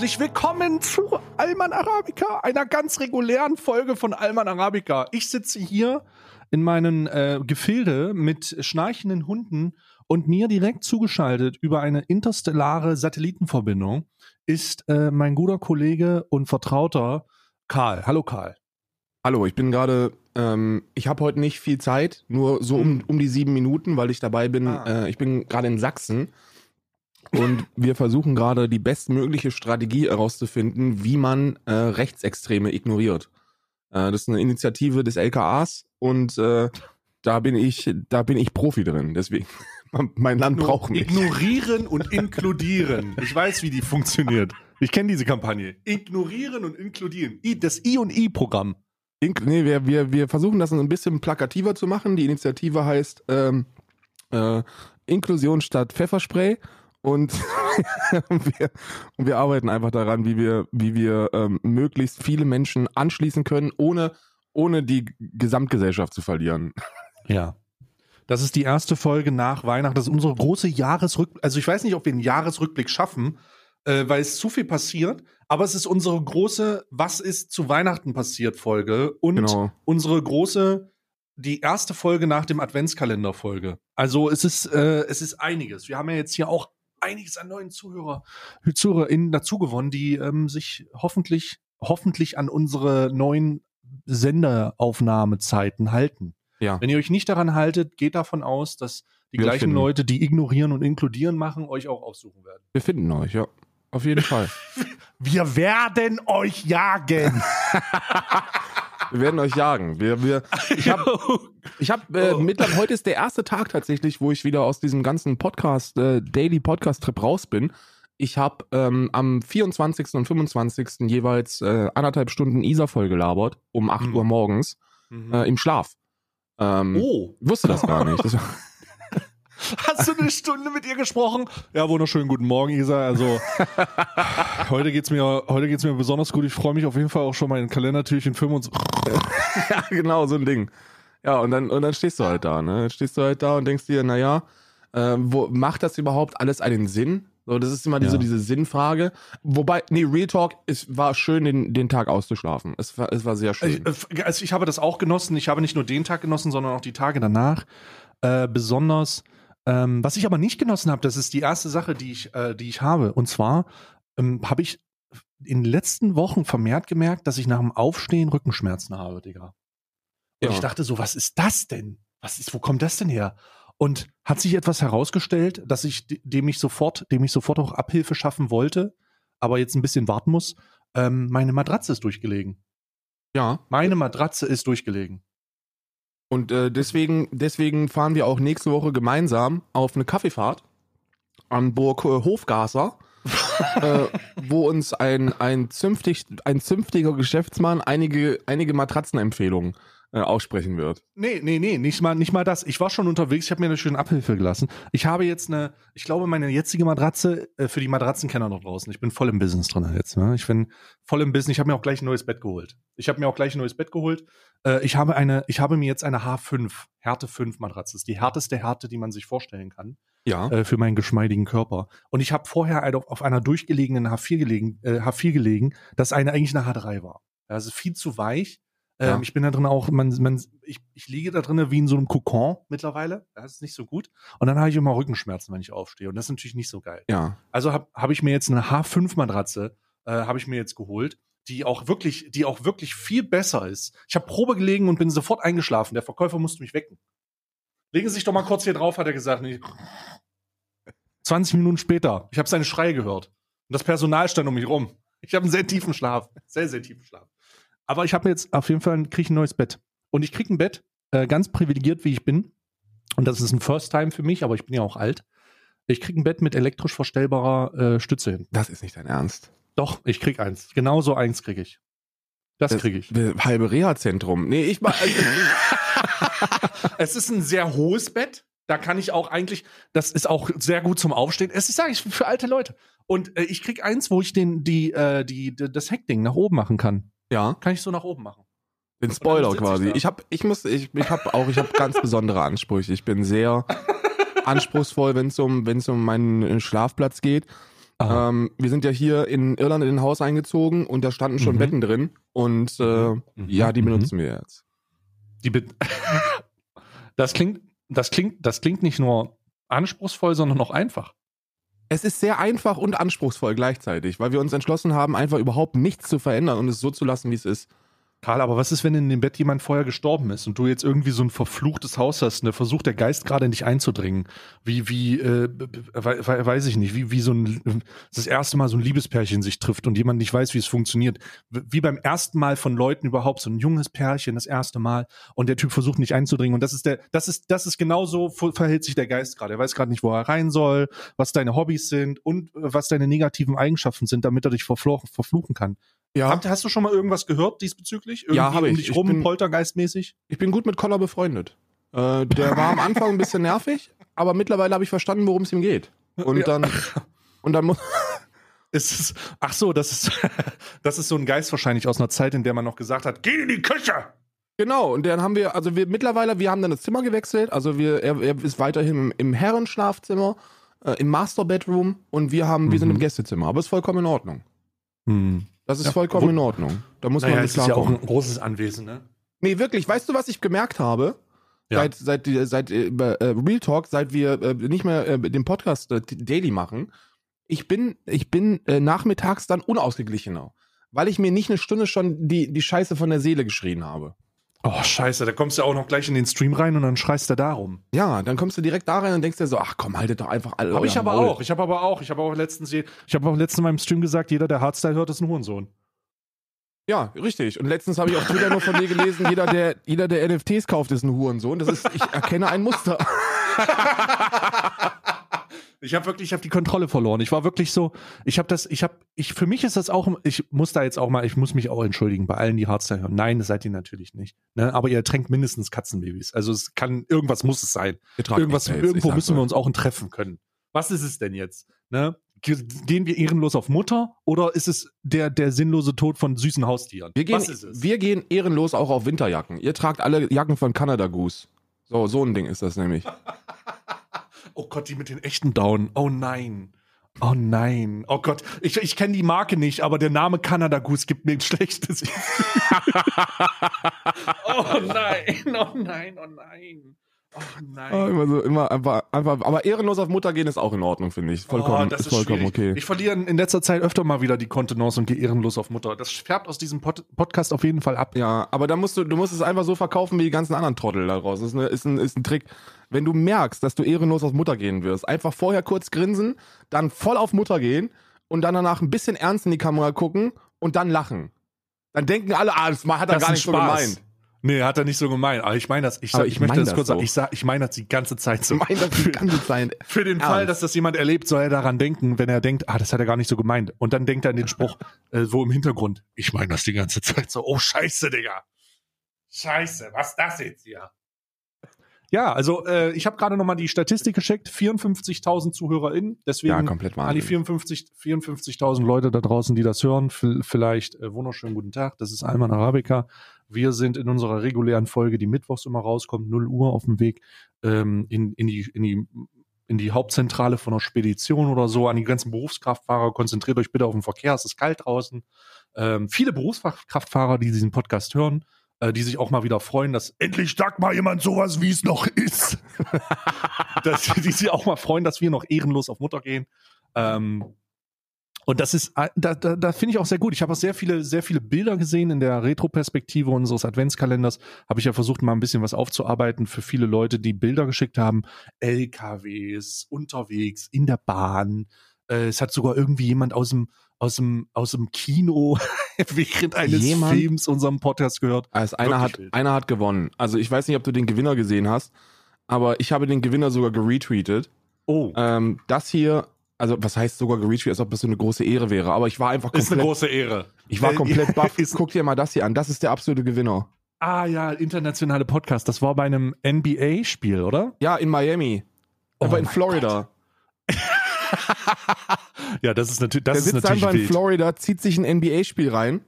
herzlich willkommen zu Alman Arabica, einer ganz regulären Folge von Alman Arabica. Ich sitze hier in meinen äh, Gefilde mit schnarchenden Hunden und mir direkt zugeschaltet über eine interstellare Satellitenverbindung ist äh, mein guter Kollege und Vertrauter Karl. Hallo Karl. Hallo, ich bin gerade, ähm, ich habe heute nicht viel Zeit, nur so um, um die sieben Minuten, weil ich dabei bin. Ah. Äh, ich bin gerade in Sachsen und wir versuchen gerade die bestmögliche Strategie herauszufinden, wie man äh, Rechtsextreme ignoriert. Äh, das ist eine Initiative des LKAs und äh, da bin ich, da bin ich Profi drin. Deswegen, mein Land braucht mich. Ignorieren und inkludieren. Ich weiß, wie die funktioniert. Ich kenne diese Kampagne. Ignorieren und inkludieren. I, das I und I-Programm. Nee, wir, wir, wir versuchen das ein bisschen plakativer zu machen. Die Initiative heißt ähm, äh, Inklusion statt Pfefferspray. Und wir, und wir arbeiten einfach daran, wie wir, wie wir ähm, möglichst viele Menschen anschließen können, ohne, ohne die Gesamtgesellschaft zu verlieren. Ja. Das ist die erste Folge nach Weihnachten. Das ist unsere große Jahresrückblick. Also ich weiß nicht, ob wir einen Jahresrückblick schaffen, äh, weil es zu viel passiert. Aber es ist unsere große Was ist zu Weihnachten passiert Folge und Genau. unsere große die erste Folge nach dem Adventskalender Folge. Also es ist äh, es ist einiges. Wir haben ja jetzt hier auch einiges an neuen Zuhörer ZuhörerInnen dazu gewonnen, die ähm, sich hoffentlich hoffentlich an unsere neuen Senderaufnahmezeiten halten. Ja. Wenn ihr euch nicht daran haltet, geht davon aus, dass die Wir gleichen finden. Leute, die ignorieren und inkludieren machen, euch auch aufsuchen werden. Wir finden euch, ja. Auf jeden Fall. Wir werden euch jagen. Wir werden euch jagen. Wir, wir, ich habe ich hab, äh, Oh. mittlerweile, heute ist der erste Tag tatsächlich, wo ich wieder aus diesem ganzen Podcast, äh, Daily Podcast Trip raus bin. Ich habe ähm, am 24. und 25. jeweils äh, anderthalb Stunden Isa voll gelabert, um 8 Mhm. Uhr morgens, äh, im Schlaf. Ähm, oh, Wusste das gar nicht. Das, hast du eine Stunde mit ihr gesprochen? Ja, wunderschönen guten Morgen, Isa. Also heute geht's mir heute geht's mir besonders gut. Ich freue mich auf jeden Fall auch schon mal in Kalendertürchen 25. ja, genau, so ein Ding. Ja, und dann, und dann stehst du halt da, ne? Dann stehst du halt da und denkst dir, naja, äh, wo, macht das überhaupt alles einen Sinn? So, das ist immer Ja. diese, diese Sinnfrage. Wobei, nee, Real Talk, es war schön, den, den Tag auszuschlafen. Es war, es war sehr schön. Ich, äh, also ich habe das auch genossen. Ich habe nicht nur den Tag genossen, sondern auch die Tage danach. Äh, besonders, ähm, was ich aber nicht genossen habe, das ist die erste Sache, die ich, äh, die ich habe. Und zwar ähm, habe ich in den letzten Wochen vermehrt gemerkt, dass ich nach dem Aufstehen Rückenschmerzen habe, Digga. Und Ja. ich dachte so, was ist das denn? Was ist, wo kommt das denn her? Und hat sich etwas herausgestellt, dass ich, de- dem ich sofort, dem ich sofort auch Abhilfe schaffen wollte, aber jetzt ein bisschen warten muss. Ähm, meine Matratze ist durchgelegen. ja. Meine Matratze ist durchgelegen. Und äh, deswegen, deswegen fahren wir auch nächste Woche gemeinsam auf eine Kaffeefahrt an Burg äh, Hofgaser, äh, wo uns ein, ein, zünftig, ein zünftiger Geschäftsmann einige, einige Matratzenempfehlungen äh, aussprechen wird. Nee, nee, nee, nicht mal, nicht mal das. Ich war schon unterwegs, ich habe mir eine schöne Abhilfe gelassen. Ich habe jetzt eine, ich glaube, meine jetzige Matratze, äh, für die Matratzenkenner noch draußen, ich bin voll im Business drin jetzt. Ne? Ich bin voll im Business, ich habe mir auch gleich ein neues Bett geholt. Ich habe mir auch gleich ein neues Bett geholt. Äh, ich habe eine, ich habe mir jetzt eine H5, Härte 5 Matratze. Das ist die härteste Härte, die man sich vorstellen kann. Ja. äh, für meinen geschmeidigen Körper. Und ich habe vorher eine, auf einer durchgelegenen H4 gelegen, äh, H4 gelegen, das eine eigentlich eine H3 war. Also viel zu weich. Ähm, Ja. Ich bin da drin auch, man, man, ich, ich liege da drin wie in so einem Kokon mittlerweile. Das ist nicht so gut. Und dann habe ich immer Rückenschmerzen, wenn ich aufstehe. Und das ist natürlich nicht so geil. Ja. Also habe hab ich mir jetzt eine H5-Matratze, äh, habe ich mir jetzt geholt, die auch wirklich, die auch wirklich viel besser ist. Ich habe Probe gelegen und bin sofort eingeschlafen. Der Verkäufer musste mich wecken. Legen Sie sich doch mal kurz hier drauf, hat er gesagt. Ich- 20 Minuten später, ich habe seine Schreie gehört. Und das Personal stand um mich rum. Ich habe einen sehr tiefen Schlaf. Sehr, sehr tiefen Schlaf. Aber ich habe jetzt auf jeden Fall ein, krieg ein neues Bett. Und ich krieg ein Bett, äh, ganz privilegiert, wie ich bin. Und das ist ein First Time für mich, aber ich bin ja auch alt. Ich krieg ein Bett mit elektrisch verstellbarer äh, Stütze hin. Das ist nicht dein Ernst. Doch, ich krieg eins. Genau so eins krieg ich. Das krieg ich. Das halbe Reha-Zentrum. Nee, ich mach. Es ist ein sehr hohes Bett. Da kann ich auch eigentlich, das ist auch sehr gut zum Aufstehen. Es ist, sage ich, für alte Leute. Und äh, ich krieg eins, wo ich den, die, äh, die, das Heckding nach oben machen kann. Ja. Kann ich so nach oben machen. Den Spoiler ich quasi. da. Ich habe, ich muss, ich, ich habe auch, ich habe ganz besondere Ansprüche. Ich bin sehr anspruchsvoll, wenn es um, wenn es um meinen äh, Schlafplatz geht. Ähm, wir sind ja hier in Irland in ein Haus eingezogen und da standen schon Mhm. Betten drin. Und äh, Mhm. ja, die Mhm. benutzen wir jetzt. Die Be das klingt, das klingt, das klingt nicht nur anspruchsvoll, sondern auch einfach. Es ist sehr einfach und anspruchsvoll gleichzeitig, weil wir uns entschlossen haben, einfach überhaupt nichts zu verändern und es so zu lassen, wie es ist. Karl, aber was ist, wenn in dem Bett jemand vorher gestorben ist und du jetzt irgendwie so ein verfluchtes Haus hast da versucht der Geist gerade in dich einzudringen? Wie, wie, äh, wei- weiß ich nicht, wie, wie so ein, das erste Mal so ein Liebespärchen sich trifft und jemand nicht weiß, wie es funktioniert. Wie beim ersten Mal von Leuten überhaupt, so ein junges Pärchen, das erste Mal und der Typ versucht nicht einzudringen und das ist der, das ist, das ist genauso ver- verhält sich der Geist gerade. Er weiß gerade nicht, wo er rein soll, was deine Hobbys sind und äh, was deine negativen Eigenschaften sind, damit er dich verfluchen kann. Ja, Habt, hast du schon mal irgendwas gehört diesbezüglich? Irgendwie Ja, habe Um ich. dich Ich rum, bin- poltergeistmäßig? ich bin gut mit Collar befreundet. Äh, der war am Anfang ein bisschen nervig, aber mittlerweile habe ich verstanden, worum es ihm geht. Und Ja. dann und dann muss Ist ach so, das ist, das ist so ein Geist wahrscheinlich aus einer Zeit, in der man noch gesagt hat, geh in die Küche! Genau, und dann haben wir, also wir mittlerweile, wir haben dann das Zimmer gewechselt, also wir, er, er ist weiterhin im, im Herrenschlafzimmer, äh, im Master Bedroom und wir haben, wir sind Mhm. im Gästezimmer, aber ist vollkommen in Ordnung. Hm. Das ist Ja, vollkommen wo- in Ordnung. Da muss Naja, man es mit ist ja auch ein großes Anwesen, ne? Nee, wirklich, weißt du, was ich gemerkt habe? Ja. Seit, seit, die- seit äh, äh, Real Talk, seit wir äh, nicht mehr äh, den Podcast äh, Daily machen, ich bin, ich bin äh, nachmittags dann unausgeglichener, weil ich mir nicht eine Stunde schon die, die Scheiße von der Seele geschrien habe. Oh, scheiße, da kommst du auch noch gleich in den Stream rein und dann schreist du darum. Ja, dann kommst du direkt da rein und denkst dir so, ach komm, haltet doch einfach alle. Euer ich aber Maul. auch. Ich habe aber auch. Ich habe auch letztens, ich habe auch letztens in meinem Stream gesagt, jeder, der Hardstyle hört, ist ein Hurensohn. Ja, richtig. Und letztens habe ich auf Twitter nur von dir gelesen, jeder der, jeder, der NFTs kauft, ist ein Hurensohn. Das ist, ich erkenne ein Muster. Ich habe wirklich, ich habe die Kontrolle verloren. Ich war wirklich so, ich habe das, ich habe, ich für mich ist das auch, ich muss da jetzt auch mal, ich muss mich auch entschuldigen bei allen, die Hardstyle hören. Nein, das seid ihr natürlich nicht. Ne? Aber ihr tränkt mindestens Katzenbabys. Also es kann, irgendwas muss es sein. Irgendwas, irgendwo müssen wir uns auch ein Treffen können. Was ist es denn jetzt? Ne? Ge- Gehen wir ehrenlos auf Mutter oder ist es der, der sinnlose Tod von süßen Haustieren? Wir gehen, Was ist es? wir gehen ehrenlos auch auf Winterjacken. Ihr tragt alle Jacken von Canada Goose. So, so ein Ding ist das nämlich. Oh Gott, die mit den echten Down. Oh nein. Oh nein. Oh Gott. Ich, ich kenne die Marke nicht, aber der Name Canada Goose gibt mir ein schlechtes. Oh nein. Oh nein. Oh nein. Oh nein. Ah, immer so, immer einfach, einfach, aber ehrenlos auf Mutter gehen ist auch in Ordnung, finde ich. Vollkommen, oh, das ist vollkommen schwierig. okay. Ich verliere in letzter Zeit öfter mal wieder die Kontenance und gehe ehrenlos auf Mutter. Das färbt aus diesem Pod Podcast auf jeden Fall ab. Ja, aber da musst du, du musst es einfach so verkaufen wie die ganzen anderen Trottel da draußen. Das ist, eine, ist, ein, ist ein Trick. Wenn du merkst, dass du ehrenlos auf Mutter gehen wirst, einfach vorher kurz grinsen, dann voll auf Mutter gehen und dann danach ein bisschen ernst in die Kamera gucken und dann lachen. Dann denken alle, ah, das hat er Das gar nicht so Spaß. gemeint. Nee, hat er nicht so gemeint. Aber ich meine das, ich, sag, ich, ich möchte das das kurz sagen. so. Ich, sag, ich meine das die ganze Zeit so. Ich meine das die ganze Zeit. Für den. Fall, dass das jemand erlebt, soll er daran denken, wenn er denkt, ah, das hat er gar nicht so gemeint. Und dann denkt er an den Spruch, äh, so im Hintergrund, ich meine das die ganze Zeit so, oh scheiße, Digga. Scheiße, was ist das jetzt hier? Ja, also äh, ich habe gerade noch mal die Statistik geschickt, 54.000 ZuhörerInnen, deswegen Ja, komplett an die wahnsinnig. 54 54.000 Leute da draußen, die das hören, vielleicht äh, wunderschönen guten Tag, das ist Alman Arabica. Wir sind in unserer regulären Folge, die mittwochs immer rauskommt, 0 Uhr auf dem Weg ähm, in, in, die, in, die, in die Hauptzentrale von einer Spedition oder so, an die ganzen Berufskraftfahrer. Konzentriert euch bitte auf den Verkehr, es ist kalt draußen. Ähm, viele Berufskraftfahrer, die diesen Podcast hören, äh, die sich auch mal wieder freuen, dass endlich sagt mal jemand sowas, wie es noch ist. dass, die sich auch mal freuen, dass wir noch ehrenlos auf Mutter gehen. Ähm, und das ist, äh, da, da, da finde ich auch sehr gut. Ich habe auch sehr viele, sehr viele Bilder gesehen in der Retroperspektive unseres Adventskalenders. Habe ich ja versucht, mal ein bisschen was aufzuarbeiten für viele Leute, die Bilder geschickt haben. LKWs, unterwegs, in der Bahn. Äh, es hat sogar irgendwie jemand aus dem, aus dem, aus dem Kino während eines Jemand? Films unserem Podcast gehört. Also einer Wirklich hat, wild. einer hat gewonnen. Also ich weiß nicht, ob du den Gewinner gesehen hast, aber ich habe den Gewinner sogar geretweetet. Oh, Ähm, das hier, also was heißt sogar geretweetet, als ob das so eine große Ehre wäre, aber ich war einfach ist eine komplett, große Ehre. ich war Äh, komplett baff. Guck dir mal das hier an, das ist der absolute Gewinner. Ah ja, internationale Podcast. Das war bei einem NBA-Spiel, oder? Ja, in Miami. Oh aber in Florida. Ja, das ist natürlich, das Der ist sitzt natürlich einfach in wild. Florida, zieht sich ein NBA-Spiel rein.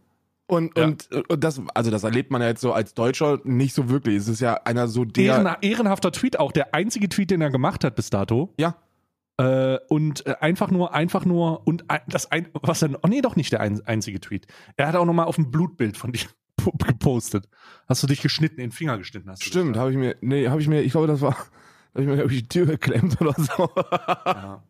Und, Ja. und, und das, also das erlebt man ja jetzt so als Deutscher nicht so wirklich. Es ist ja einer so der. Ehren, ehrenhafter Tweet auch, der einzige Tweet, den er gemacht hat bis dato. Ja. Äh, und äh, einfach nur, einfach nur, und das ein, was dann, oh nee, doch nicht der ein, einzige Tweet. Er hat auch nochmal auf ein Blutbild von dir gepostet. Hast du dich geschnitten, in den Finger geschnitten hast. Stimmt, habe ich mir, nee, habe ich mir, ich glaube, das war, habe ich mir, glaube ich, die Tür geklemmt oder so. Ja.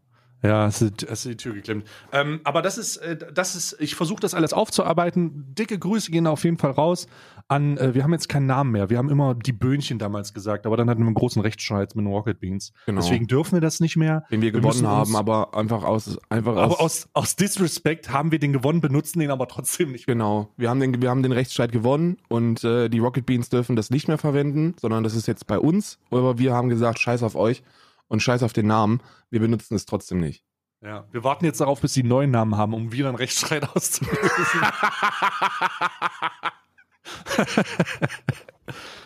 Ja, hast du, hast du die Tür geklemmt. Ähm, aber das ist, äh, das ist, ich versuche das alles aufzuarbeiten. Dicke Grüße gehen auf jeden Fall raus an, äh, wir haben jetzt keinen Namen mehr. Wir haben immer die Böhnchen damals gesagt, aber dann hatten wir einen großen Rechtsstreit mit den Rocket Beans. Genau. Deswegen dürfen wir das nicht mehr. Den wir Wir gewonnen uns- haben, aber einfach aus, einfach Aber aus, aus, aus Disrespect haben wir den gewonnen, benutzen den aber trotzdem nicht mehr. Genau, wir haben den, wir haben den Rechtsstreit gewonnen und äh, die Rocket Beans dürfen das nicht mehr verwenden, sondern das ist jetzt bei uns. Aber wir haben gesagt, scheiß auf euch und scheiß auf den Namen. Wir benutzen es trotzdem nicht. Ja, wir warten jetzt darauf, bis sie einen neuen Namen haben, um wieder einen Rechtsstreit auszulösen.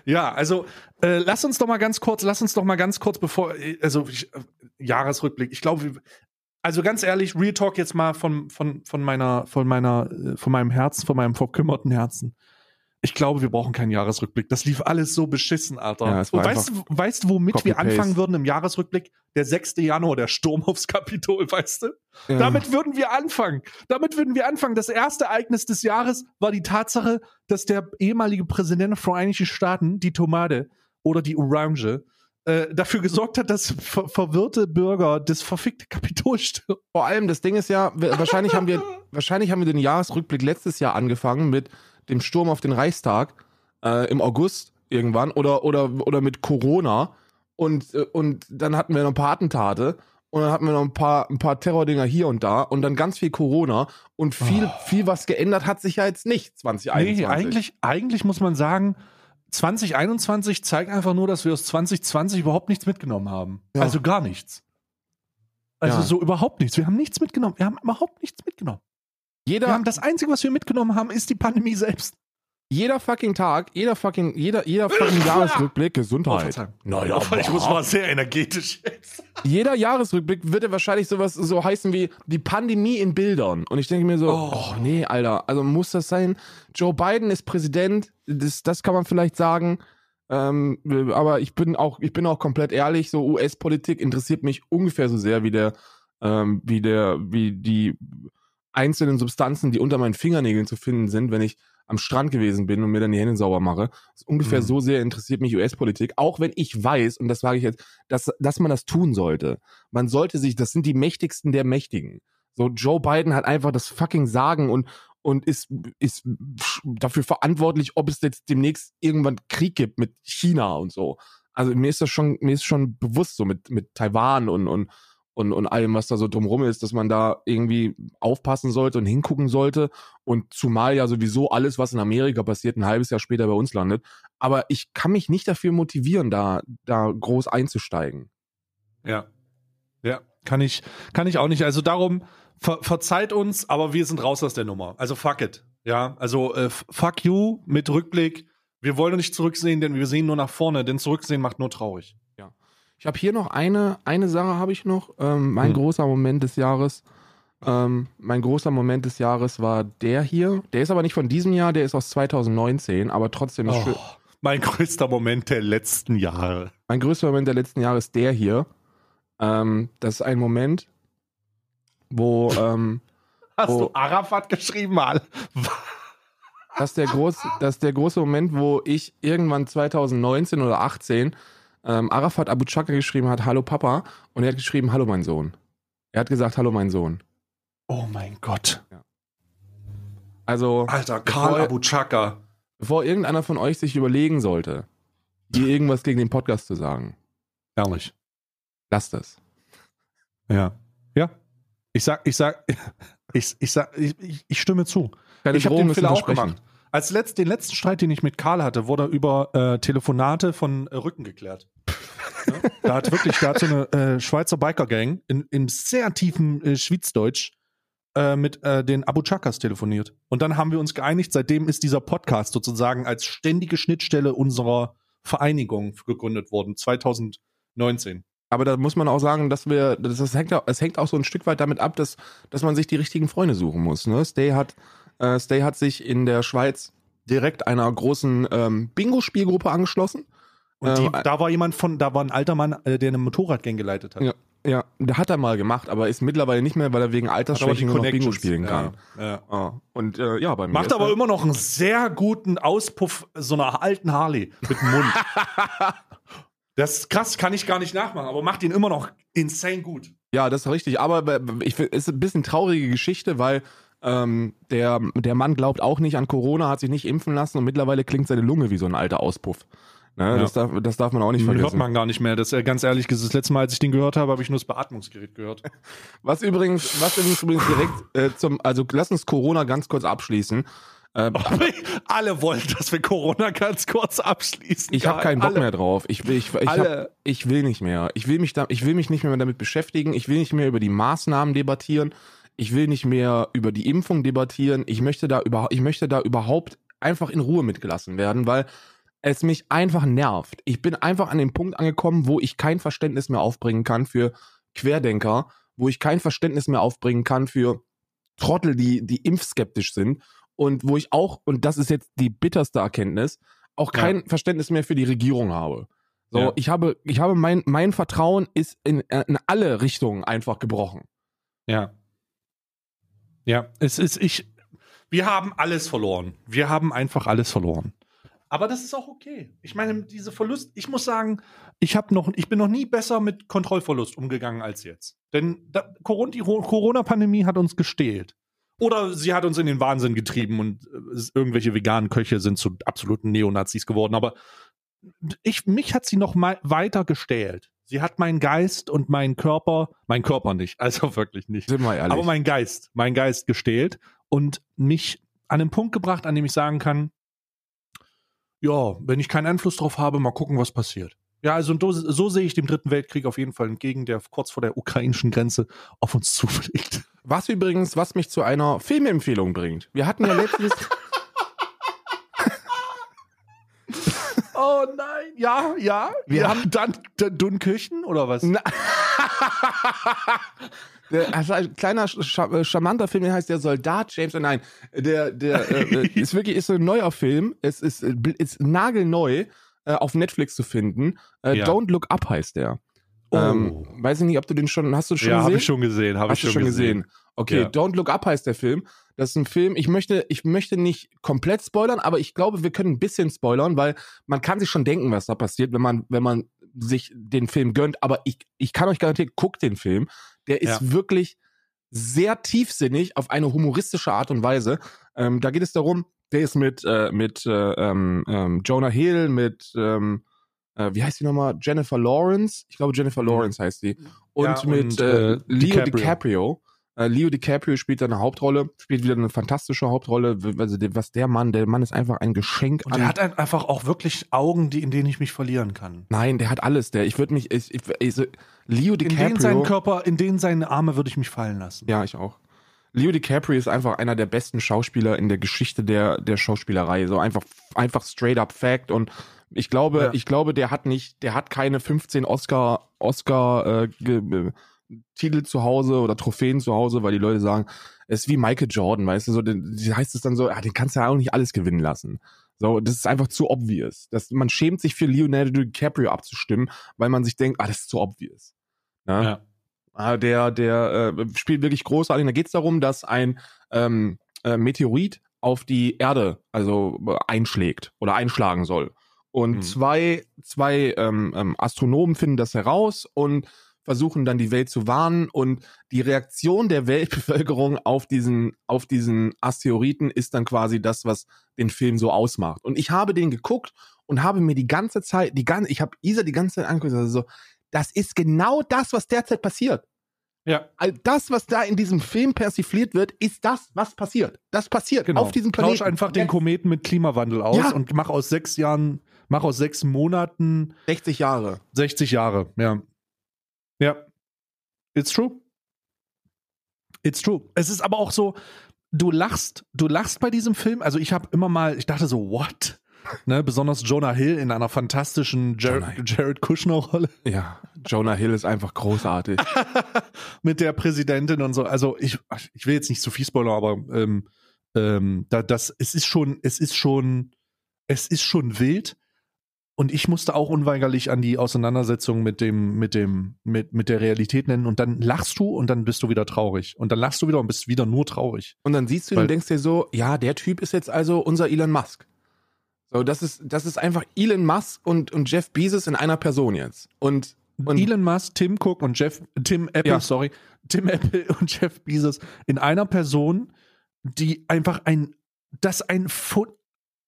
ja, also äh, lass uns doch mal ganz kurz, lass uns doch mal ganz kurz, bevor, äh, also ich, äh, Jahresrückblick. Ich glaube, also ganz ehrlich, Real Talk jetzt mal von, von, von meiner, von meiner, äh, von meinem Herzen, von meinem verkümmerten Herzen. Ich glaube, wir brauchen keinen Jahresrückblick. Das lief alles so beschissen, Alter. Ja, Und weißt, du- weißt du, womit wir anfangen würden im Jahresrückblick? Der 6. Januar, der Sturm aufs Kapitol, weißt du? Ja. Damit würden wir anfangen. Damit würden wir anfangen. Das erste Ereignis des Jahres war die Tatsache, dass der ehemalige Präsident der Vereinigten Staaten, die Tomate oder die Orange, äh, dafür gesorgt hat, dass ver verwirrte Bürger das verfickte Kapitol stürmen. Vor allem, das Ding ist ja, wahrscheinlich haben wir, wahrscheinlich haben wir den Jahresrückblick letztes Jahr angefangen mit dem Sturm auf den Reichstag äh, im August irgendwann oder, oder, oder mit Corona und, äh, und dann hatten wir noch ein paar Attentate und dann hatten wir noch ein paar, ein paar Terrordinger hier und da und dann ganz viel Corona und viel, viel was geändert hat sich ja jetzt nicht 2021. Nee, eigentlich, eigentlich muss man sagen, 2021 zeigt einfach nur, dass wir aus 2020 überhaupt nichts mitgenommen haben. Ja. Also gar nichts. Also Ja. so überhaupt nichts. Wir haben nichts mitgenommen. Wir haben überhaupt nichts mitgenommen. Jeder, Wir haben das Einzige, was wir mitgenommen haben, ist die Pandemie selbst. jeder fucking Tag, jeder fucking, jeder, jeder fucking Jahresrückblick, Gesundheit. Naja, ich muss mal sehr energetisch jetzt. Jeder Jahresrückblick wird ja wahrscheinlich sowas so heißen wie die Pandemie in Bildern. Und ich denke mir so, Oh. oh. nee, Alter, also muss das sein? Joe Biden ist Präsident, das, das kann man vielleicht sagen. Ähm, aber ich bin auch, ich bin auch komplett ehrlich, so US-Politik interessiert mich ungefähr so sehr wie der, ähm, wie der, wie die einzelnen Substanzen, die unter meinen Fingernägeln zu finden sind, wenn ich am Strand gewesen bin und mir dann die Hände sauber mache. Ungefähr Mhm. so sehr interessiert mich US-Politik, auch wenn ich weiß, und das sage ich jetzt, dass, dass man das tun sollte. Man sollte sich, das sind die Mächtigsten der Mächtigen. So, Joe Biden hat einfach das fucking Sagen und, und ist, ist dafür verantwortlich, ob es jetzt demnächst irgendwann Krieg gibt mit China und so. Also mir ist das schon, mir ist schon bewusst so mit, mit Taiwan und, und, und, und allem, was da so drumrum ist, dass man da irgendwie aufpassen sollte und hingucken sollte. Und zumal ja sowieso alles, was in Amerika passiert, ein halbes Jahr später bei uns landet. Aber ich kann mich nicht dafür motivieren, da, da groß einzusteigen. Ja. Ja, kann ich, kann ich auch nicht. Also darum, ver verzeiht uns, aber wir sind raus aus der Nummer. Also fuck it. Ja, also äh, fuck you mit Rückblick. Wir wollen nicht zurücksehen, denn wir sehen nur nach vorne, denn zurücksehen macht nur traurig. Ich habe hier noch eine, eine Sache habe ich noch. Ähm, mein Hm. großer Moment des Jahres. Ähm, mein großer Moment des Jahres war der hier. Der ist aber nicht von diesem Jahr, der ist aus 2019, aber trotzdem ist schön. Oh, mein größter Moment der letzten Jahre. Mein größter Moment der letzten Jahre ist der hier. Ähm, das ist ein Moment, wo ähm, Hast Oh. du Arafat geschrieben, mal? das ist der groß, das ist der große Moment, wo ich irgendwann 2019 oder 18 ähm, Arafat Abu Chaka geschrieben hat, Hallo Papa, und er hat geschrieben, Hallo mein Sohn. Er hat gesagt, Hallo mein Sohn. Oh mein Gott. Also Alter, Karl Bevor- Abu Chaka. bevor irgendeiner von euch sich überlegen sollte, hier irgendwas gegen den Podcast zu sagen, Ehrlich. lasst das. Ja. Ja. Ich sag, ich sag, ich, ich sag, ich, ich, ich stimme zu. Keine ich habe den Fehler auch gemacht. Als letzt, den letzten Streit, den ich mit Karl hatte, wurde über äh, Telefonate von äh, Rücken geklärt. Ne? Da hat wirklich, da hat so eine äh, Schweizer Biker-Gang in sehr tiefen äh, Schweizdeutsch äh, mit äh, den Abu Chakas telefoniert. Und dann haben wir uns geeinigt, seitdem ist dieser Podcast sozusagen als ständige Schnittstelle unserer Vereinigung gegründet worden, 2019. Aber da muss man auch sagen, dass wir, das, das hängt, es hängt auch so ein Stück weit damit ab, dass, dass man sich die richtigen Freunde suchen muss. Ne? Stay, hat, äh, Stay hat sich in der Schweiz direkt einer großen ähm, Bingo-Spielgruppe angeschlossen. Und die, Ähm, da war jemand von, da war ein alter Mann, äh, der eine Motorradgang geleitet hat. Ja. Ja, der hat er mal gemacht, aber ist mittlerweile nicht mehr, weil er wegen Altersschwäche nur noch Bingo spielen kann. Ja, ja. Ah, Und äh, ja, bei mir. Macht aber er- immer noch einen sehr guten Auspuff so einer alten Harley mit dem Mund. das ist krass, kann ich gar nicht nachmachen, aber macht ihn immer noch insane gut. Ja, das ist richtig. Aber äh, ich ist ein bisschen traurige Geschichte, weil ähm, der, der Mann glaubt auch nicht an Corona, hat sich nicht impfen lassen und mittlerweile klingt seine Lunge wie so ein alter Auspuff. Ne, Ja. das, darf, das darf man auch nicht Den hört vergessen. man gar nicht mehr. Das, äh, ganz ehrlich, das letzte Mal, als ich den gehört habe, habe ich nur das Beatmungsgerät gehört. Was übrigens, was übrigens, übrigens direkt äh, zum, also lass uns Corona ganz kurz abschließen. Äh, Alle wollen, dass wir Corona ganz kurz abschließen. ich habe keinen Bock Alle. mehr drauf. Ich will, ich, ich, hab, ich will nicht mehr. Ich will mich da, ich will mich nicht mehr damit beschäftigen. Ich will nicht mehr über die Maßnahmen debattieren. Ich will nicht mehr über die Impfung debattieren. Ich möchte da überhaupt, ich möchte da überhaupt einfach in Ruhe mitgelassen werden, weil es mich einfach nervt. Ich bin einfach an dem Punkt angekommen, wo ich kein Verständnis mehr aufbringen kann für Querdenker, wo ich kein Verständnis mehr aufbringen kann für Trottel, die, die impfskeptisch sind und wo ich auch, und das ist jetzt die bitterste Erkenntnis, auch Ja. kein Verständnis mehr für die Regierung habe. So, Ja. ich habe, ich habe mein, mein Vertrauen ist in, in alle Richtungen einfach gebrochen. Ja. Ja, es ist, ich, wir haben alles verloren. Wir haben einfach alles verloren. Aber das ist auch okay. Ich meine, diese Verlust, ich muss sagen, ich habe noch, ich bin noch nie besser mit Kontrollverlust umgegangen als jetzt. Denn da, die Ro- Corona-Pandemie hat uns gestählt. Oder sie hat uns in den Wahnsinn getrieben und äh, irgendwelche veganen Köche sind zu absoluten Neonazis geworden. Aber ich, mich hat sie noch mal weiter gestählt. Sie hat meinen Geist und meinen Körper, mein Körper nicht, also wirklich nicht. Sind wir ehrlich. Aber mein Geist, mein Geist gestählt und mich an den Punkt gebracht, an dem ich sagen kann, ja, wenn ich keinen Einfluss drauf habe, mal gucken, was passiert. Ja, also so, so sehe ich dem Dritten Weltkrieg auf jeden Fall entgegen, der kurz vor der ukrainischen Grenze auf uns zufliegt. was übrigens, was mich zu einer Filmempfehlung bringt. Wir hatten ja letztens, Oh nein, ja, ja. Wir Wir haben dann, dann Dunkirchen oder was? Also ein kleiner, äh, charmanter Film, der heißt der Soldat James. äh, Nein, der, der äh, äh, ist wirklich ist so ein neuer Film. Es ist, äh, ist nagelneu äh, auf Netflix zu finden. Äh, Ja. Don't Look Up heißt der. Oh. Ähm, weiß ich nicht, ob du den schon hast du schon ja, gesehen? habe ich schon gesehen, habe ich Hast du schon gesehen? Okay, Ja. Don't Look Up heißt der Film. Das ist ein Film, ich möchte, ich möchte nicht komplett spoilern, aber ich glaube, wir können ein bisschen spoilern, weil man kann sich schon denken, was da passiert, wenn man, wenn man sich den Film gönnt. Aber ich, ich kann euch garantieren, guckt den Film. Der ist Ja. wirklich sehr tiefsinnig auf eine humoristische Art und Weise. Ähm, da geht es darum, der ist mit, äh, mit äh, ähm, ähm, Jonah Hill, mit, ähm, äh, wie heißt die nochmal? Jennifer Lawrence? Ich glaube, Jennifer Mhm. Lawrence heißt die. Und Ja, mit und, äh, äh, Leo DiCaprio. DiCaprio. Äh, Leo DiCaprio spielt da eine Hauptrolle, spielt wieder eine fantastische Hauptrolle. Also der- was der Mann, der Mann ist einfach ein Geschenk Und an. er hat ein- einfach auch wirklich Augen, die, in denen ich mich verlieren kann. Nein, der hat alles. Der, ich würde mich, ich, ich, ich, so- Leo In denen seinen DiCaprio. Körper, in denen seine Arme würde ich mich fallen lassen. Ja, ich auch. Leo DiCaprio ist einfach einer der besten Schauspieler in der Geschichte der, der Schauspielerei. So einfach, einfach straight up Fact. Und ich glaube, Ja. ich glaube, der hat nicht, der hat keine 15 Oscar, Oscar äh, äh, Titel zu Hause oder Trophäen zu Hause, weil die Leute sagen, es ist wie Michael Jordan, weißt du, so, den, heißt es dann so, ja, den kannst du ja auch nicht alles gewinnen lassen. So, das ist einfach zu obvious. Das, man schämt sich für Leonardo DiCaprio abzustimmen, weil man sich denkt, ah, das ist zu obvious. Ja? Ja. Ah, Der, der äh, spielt wirklich großartig. Da geht es darum, dass ein ähm, äh, Meteorit auf die Erde also äh, einschlägt oder einschlagen soll. Und Mhm. zwei, zwei ähm, ähm, Astronomen finden das heraus und versuchen dann die Welt zu warnen. Und die Reaktion der Weltbevölkerung auf diesen, auf diesen Asteroiden ist dann quasi das, was den Film so ausmacht. Und ich habe den geguckt und habe mir die ganze Zeit, die ganze, ich habe Isa die ganze Zeit angeguckt, also so, das ist genau das, was derzeit passiert. Ja, All das, was da in diesem Film persifliert wird, ist das, was passiert. Das passiert genau. auf diesem Planeten. Tausch einfach den Kometen mit Klimawandel aus Ja. und mach aus sechs Jahren, mach aus sechs Monaten 60 Jahre. 60 Jahre. Ja. Ja. It's true. It's true. Es ist aber auch so, du lachst, du lachst bei diesem Film. Also ich habe immer mal, ich dachte so, what? Ne, besonders Jonah Hill in einer fantastischen Jonah Hill. Jared Kushner-Rolle Ja, Jonah Hill ist einfach großartig. mit der Präsidentin und so. Also ich, ich will jetzt nicht zu viel spoilern, aber ähm, ähm, da, das, es ist schon, es ist schon, es ist schon wild. Und ich musste auch unweigerlich an die Auseinandersetzung mit dem, mit dem, mit, mit der Realität nennen. Und dann lachst du und dann bist du wieder traurig. Und dann lachst du wieder und bist wieder nur traurig. Und dann siehst du Weil- und denkst dir so, ja, der Typ ist jetzt also unser Elon Musk. So, das ist, das ist einfach Elon Musk und, und Jeff Bezos in einer Person jetzt. Und, und Elon Musk, Tim Cook und Jeff, Tim Apple, Ja. sorry, Tim Apple und Jeff Bezos in einer Person, die einfach ein, das ein,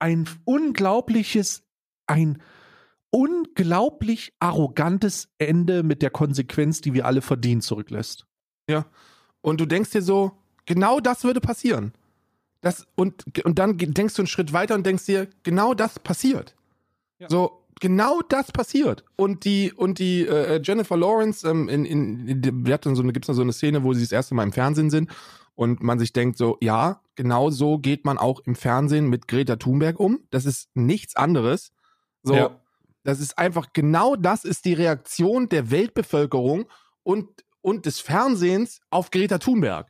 ein unglaubliches, ein unglaublich arrogantes Ende mit der Konsequenz, die wir alle verdienen, zurücklässt. Und du denkst dir so, genau das würde passieren. Das, und, und dann denkst du einen Schritt weiter und denkst dir, genau das passiert. Ja. So, genau das passiert. Und die, und die äh, Jennifer Lawrence, ähm, in, in, in, wir hatten so eine, gibt's da so eine Szene, wo sie das erste Mal im Fernsehen sind und man sich denkt so, ja, genau so geht man auch im Fernsehen mit Greta Thunberg um. Das ist nichts anderes. So, Ja. Das ist einfach, genau das ist die Reaktion der Weltbevölkerung und, und des Fernsehens auf Greta Thunberg.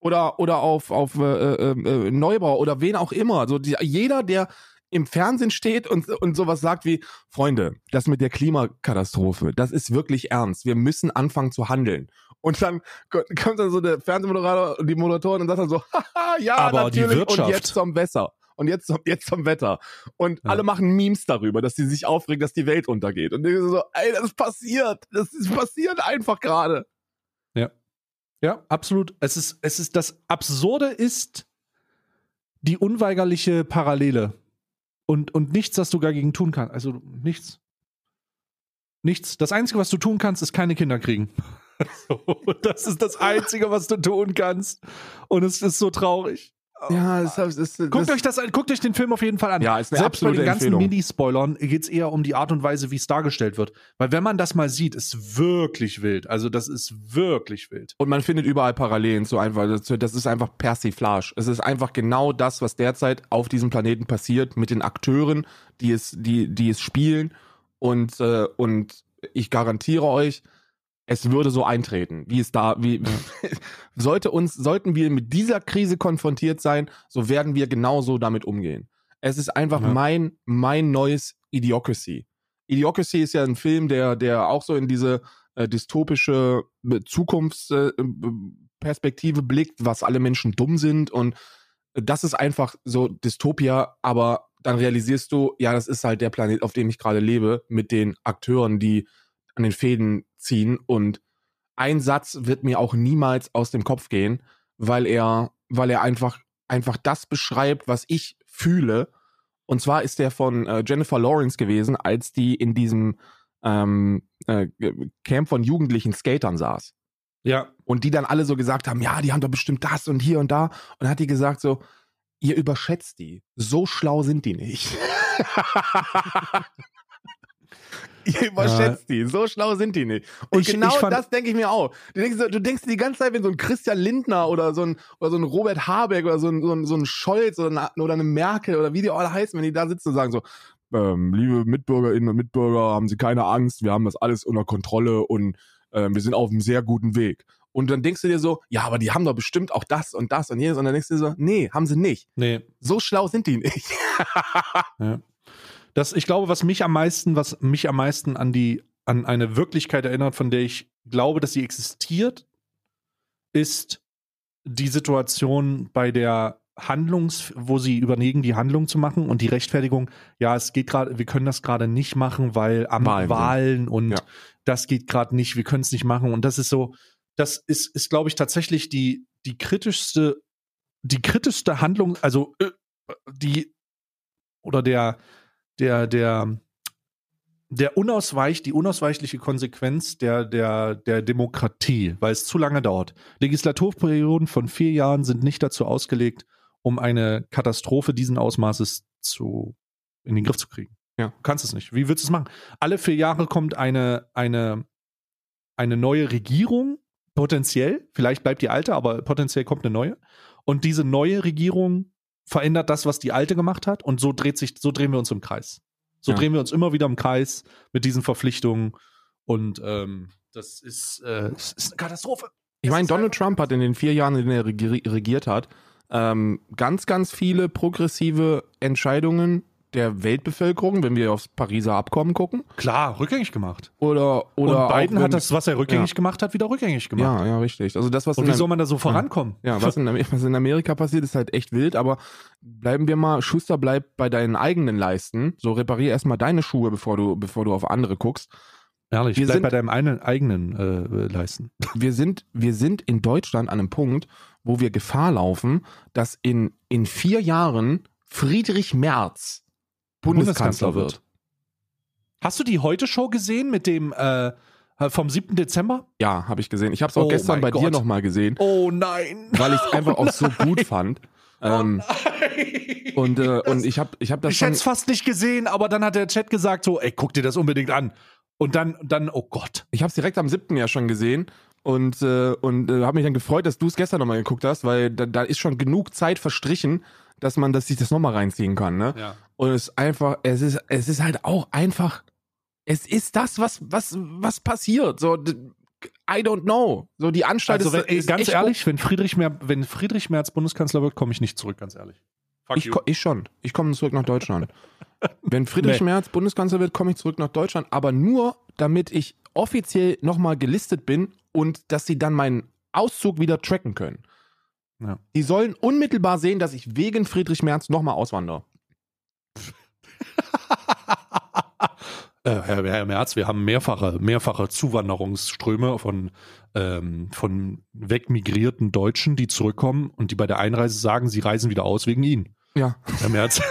Oder, oder auf, auf äh, äh, äh, Neubauer oder wen auch immer. Also die, jeder, der im Fernsehen steht und, und sowas sagt wie, Freunde, das mit der Klimakatastrophe, das ist wirklich ernst. Wir müssen anfangen zu handeln. Und dann ko- kommt dann so der Fernsehmoderator und die Moderatorin und sagt dann so, haha, ja, Aber die natürlich. Und Wirtschaft. jetzt zum Wetter. Und jetzt zum, jetzt zum Wetter. Und Ja. alle machen Memes darüber, dass die sich aufregen, dass die Welt untergeht. Und so, ey, das passiert. Das ist passiert einfach gerade. Ja, absolut. Es ist, es ist, das Absurde ist die unweigerliche Parallele. Und, und nichts, was du dagegen tun kannst. Also nichts. Nichts. Das Einzige, was du tun kannst, ist keine Kinder kriegen. so, das ist das Einzige, was du tun kannst. Und es ist so traurig. Ja, das, das, das, Guckt, euch das, an- guckt euch den Film auf jeden Fall an. Ja, ist eine Selbst bei absolute den ganzen. Mini-Spoilern geht es eher um die Art und Weise, wie es dargestellt wird. Weil wenn man das mal sieht, ist wirklich wild. Also das ist wirklich wild. Und man findet überall Parallelen zu einfach. Das, das ist einfach Persiflage. Es ist einfach genau das, was derzeit auf diesem Planeten passiert mit den Akteuren, die es, die, die es spielen. Und, äh, und ich garantiere euch, es würde so eintreten, wie es da, wie sollte uns, sollten wir mit dieser Krise konfrontiert sein, so werden wir genauso damit umgehen. Es ist einfach Ja. mein, mein neues Idiocracy. Idiocracy ist ja ein Film, der, der auch so in diese äh, dystopische Zukunftsperspektive äh, Perspektive blickt, was alle Menschen dumm sind und das ist einfach so Dystopia, aber dann realisierst du, ja, das ist halt der Planet, auf dem ich gerade lebe, mit den Akteuren, die an den Fäden ziehen und ein Satz wird mir auch niemals aus dem Kopf gehen, weil er, weil er einfach, einfach das beschreibt, was ich fühle. Und zwar ist der von äh, Jennifer Lawrence gewesen, als die in diesem ähm, äh, Camp von jugendlichen Skatern saß. Ja, Und die dann alle so gesagt haben, ja, die haben doch bestimmt das und hier und da. Und dann hat die gesagt so, ihr überschätzt die. So schlau sind die nicht. ihr überschätzt die. So schlau sind die nicht. Und Ich- genau ich das denke ich mir auch. Du denkst, du denkst die ganze Zeit, wenn so ein Christian Lindner oder so ein, oder so ein Robert Habeck oder so ein, so ein, so ein Scholz oder eine, oder eine Merkel oder wie die alle heißen, wenn die da sitzen und sagen so, ähm, liebe Mitbürgerinnen und Mitbürger, haben Sie keine Angst, wir haben das alles unter Kontrolle und ähm, wir sind auf einem sehr guten Weg. Und dann denkst du dir so, ja, aber die haben doch bestimmt auch das und das und jenes. Und dann denkst du dir so, nee, haben sie nicht. nee. So schlau sind die nicht. Ja. Das, ich glaube, was mich am meisten, was mich am meisten an die, an eine Wirklichkeit erinnert, von der ich glaube, dass sie existiert, ist die Situation bei der Handlungs, wo sie überlegen, die Handlung zu machen und die Rechtfertigung, ja, es geht gerade, wir können das gerade nicht machen, weil am Wahlen Wahlen, und Ja. das geht gerade nicht, wir können es nicht machen. Und das ist so, das ist, ist glaube ich, tatsächlich die, die kritischste, die kritischste Handlung, also äh, die oder der, der, der, der unausweich, die unausweichliche Konsequenz der, der, der Demokratie, weil es zu lange dauert. Legislaturperioden von vier Jahren sind nicht dazu ausgelegt, um eine Katastrophe diesen Ausmaßes zu, in den Griff zu kriegen. Ja. Du kannst es nicht. Wie willst du es machen? Alle vier Jahre kommt eine, eine, eine neue Regierung, potenziell, vielleicht bleibt die alte, aber potenziell kommt eine neue. Und diese neue Regierung verändert das, was die alte gemacht hat, und so dreht sich, so drehen wir uns im Kreis. So Ja. drehen wir uns immer wieder im Kreis mit diesen Verpflichtungen. Und ähm, das ist, äh, es ist eine Katastrophe. Ich meine, Donald Trump hat in den vier Jahren, in denen er regi- regiert hat, ähm, ganz, ganz viele progressive Entscheidungen der Weltbevölkerung, wenn wir aufs Pariser Abkommen gucken. Klar, rückgängig gemacht. Oder, oder und Biden auch, hat das, was er rückgängig Ja. gemacht hat, wieder rückgängig gemacht. Ja, ja, richtig. Also das, was Und wie soll man da so vorankommen? Ja, was in, was in Amerika passiert, ist halt echt wild, aber bleiben wir mal, Schuster bleibt bei deinen eigenen Leisten. So reparier erstmal deine Schuhe, bevor du, bevor du auf andere guckst. Ehrlich, Wir bleib sind- bei deinem einen, eigenen äh, Leisten. Wir sind, wir sind in Deutschland an einem Punkt, wo wir Gefahr laufen, dass in, in vier Jahren Friedrich Merz Bundeskanzler wird. Hast du die Heute-Show gesehen mit dem äh, vom 7. Dezember? Ja, habe ich gesehen. Ich habe es auch Oh gestern bei dir Gott. nochmal gesehen, Oh nein! weil ich es einfach auch so gut fand. Ähm, Nein. und, äh, und ich habe ich hab das ich hätte es fast nicht gesehen, aber dann hat der Chat gesagt so, ey, guck dir das unbedingt an. Und dann, dann, oh Gott. ich habe es direkt am 7. ja schon gesehen und, äh, und äh, habe mich dann gefreut, dass du es gestern nochmal geguckt hast, weil da, da ist schon genug Zeit verstrichen, dass man dass sich das nochmal reinziehen kann. Ne? Ja. Und es ist einfach, es ist, es ist halt auch einfach, es ist das, was, was, was passiert. So, I don't know. So, die Anstalt Also, ist, wenn, ist ganz ehrlich, wenn Friedrich, Mer wenn Friedrich Merz Bundeskanzler wird, komme ich nicht zurück, ganz ehrlich. Fuck Ich, ich schon. Ich komme zurück nach Deutschland. Wenn Friedrich Nee. Merz Bundeskanzler wird, komme ich zurück nach Deutschland, aber nur, damit ich offiziell nochmal gelistet bin und dass sie dann meinen Auszug wieder tracken können. Ja. Die sollen unmittelbar sehen, dass ich wegen Friedrich Merz nochmal auswandere. Äh, Herr, Herr Merz, wir haben mehrfache, mehrfache Zuwanderungsströme von, ähm, von wegmigrierten Deutschen, die zurückkommen und die bei der Einreise sagen, sie reisen wieder aus wegen Ihnen. Ja. Herr Merz.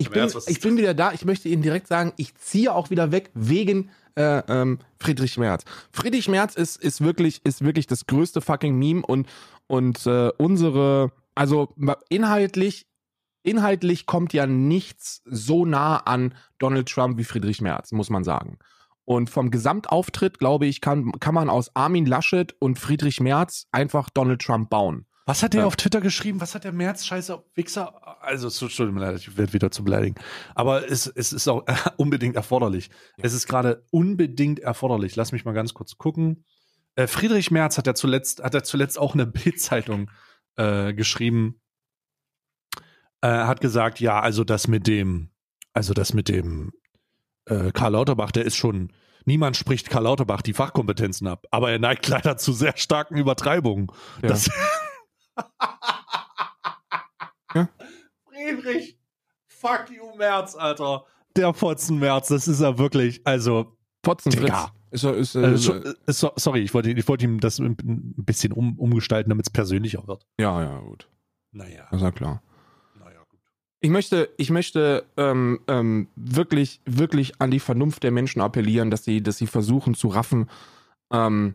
Ich Herr bin, Merz, ich bin wieder da. Ich möchte Ihnen direkt sagen, ich ziehe auch wieder weg wegen äh, ähm, Friedrich Merz. Friedrich Merz ist, ist, wirklich, ist wirklich das größte fucking Meme und, und äh, unsere, also inhaltlich, inhaltlich kommt ja nichts so nah an Donald Trump wie Friedrich Merz, muss man sagen. Und vom Gesamtauftritt, glaube ich, kann, kann man aus Armin Laschet und Friedrich Merz einfach Donald Trump bauen. Was hat der Ja. auf Twitter geschrieben? Was hat der Merz? Scheiße, Wichser. Also, es tut mir leid, ich werde wieder zu beleidigen. Aber es, es ist auch unbedingt erforderlich. Es ist gerade unbedingt erforderlich. Lass mich mal ganz kurz gucken. Äh, Friedrich Merz hat ja zuletzt, hat er zuletzt auch eine Bild-Zeitung äh, geschrieben. Äh, hat gesagt, ja, also das mit dem, also das mit dem äh, Karl Lauterbach, der ist schon, niemand spricht Karl Lauterbach die Fachkompetenzen ab, aber er neigt leider zu sehr starken Übertreibungen. Ja. Ja. Friedrich, fuck you, Merz, Alter. Der Fotzen Merz, das ist er wirklich. Also, Potzenfritz. Digga. Ist, er- ist, äh, äh, so, äh, so, sorry, ich wollte, ich wollte ihm das ein bisschen um, umgestalten, damit es persönlicher wird. ja, ja, gut. Naja, Das ist ja klar. naja, gut. Ich möchte, ich möchte ähm, ähm, wirklich, wirklich an die Vernunft der Menschen appellieren, dass sie, dass sie versuchen zu raffen, ähm,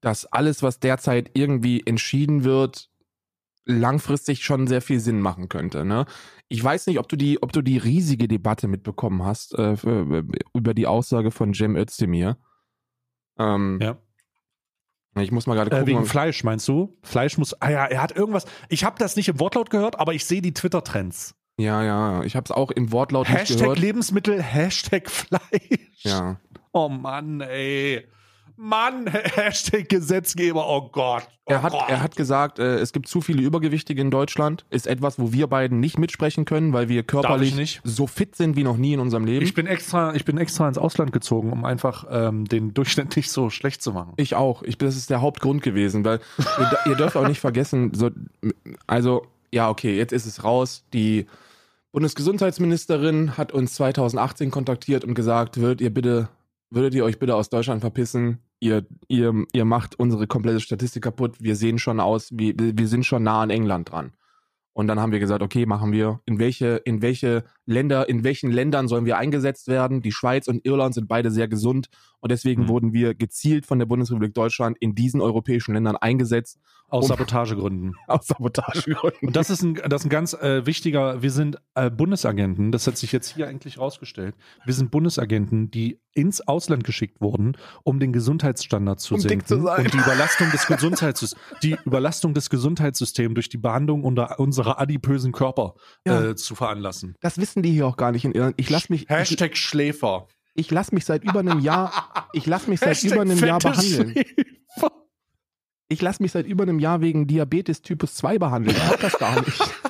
dass alles, was derzeit irgendwie entschieden wird, langfristig schon sehr viel Sinn machen könnte. Ne? Ich weiß nicht, ob du die, ob du die riesige Debatte mitbekommen hast äh, für- über die Aussage von Cem Özdemir. Ähm, Ja. Ich muss mal gerade Äh, gucken. wegen Fleisch, meinst du? Fleisch muss. Ah ja, er hat irgendwas. Ich habe das nicht im Wortlaut gehört, aber ich sehe die Twitter-Trends. ja, ja, ich habe es auch im Wortlaut nicht Hashtag gehört. Lebensmittel, Hashtag Fleisch. Ja. Oh Mann, ey. Mann, Hashtag Gesetzgeber, oh Gott. Oh Er hat, Gott. er hat gesagt, äh, es gibt zu viele Übergewichtige in Deutschland. Ist etwas, wo wir beiden nicht mitsprechen können, weil wir körperlich nicht. so fit sind wie noch nie in unserem Leben. Ich bin extra, ich bin extra ins Ausland gezogen, um einfach ähm, den Durchschnitt nicht so schlecht zu machen. Ich auch. Ich, das ist der Hauptgrund gewesen, weil ihr, ihr dürft auch nicht vergessen, so, also, ja, okay, jetzt ist es raus. Die Bundesgesundheitsministerin hat uns 2018 kontaktiert und gesagt, würdet ihr bitte, würdet ihr euch bitte aus Deutschland verpissen? Ihr, ihr, ihr macht unsere komplette Statistik kaputt. Wir sehen schon aus, wie, wir sind schon nah an England dran. Und dann haben wir gesagt, okay, machen wir. In welche, in welche Länder, in welchen Ländern sollen wir eingesetzt werden? Die Schweiz und Irland sind beide sehr gesund und deswegen Mhm. wurden wir gezielt von der Bundesrepublik Deutschland in diesen europäischen Ländern eingesetzt Aus Sabotagegründen. aus Sabotagegründen. Und das ist ein, das ist ein ganz äh, wichtiger, wir sind äh, Bundesagenten, das hat sich jetzt hier eigentlich rausgestellt. Wir sind Bundesagenten, die ins Ausland geschickt wurden, um den Gesundheitsstandard zu Um senken zu und die Überlastung des Gesundheitssystems, die Überlastung des Gesundheitssystems durch die Behandlung unter unserer adipösen Körper Ja. äh, zu veranlassen. Das wissen die hier auch gar nicht in Irland. Ich lasse mich, ich, Hashtag Schläfer. ich lass mich seit über einem Jahr, ich lasse mich seit über einem Jahr behandeln. Schläfer. Ich lasse mich seit über einem Jahr wegen Diabetes Typus 2 behandeln. Ich hab das gar nicht.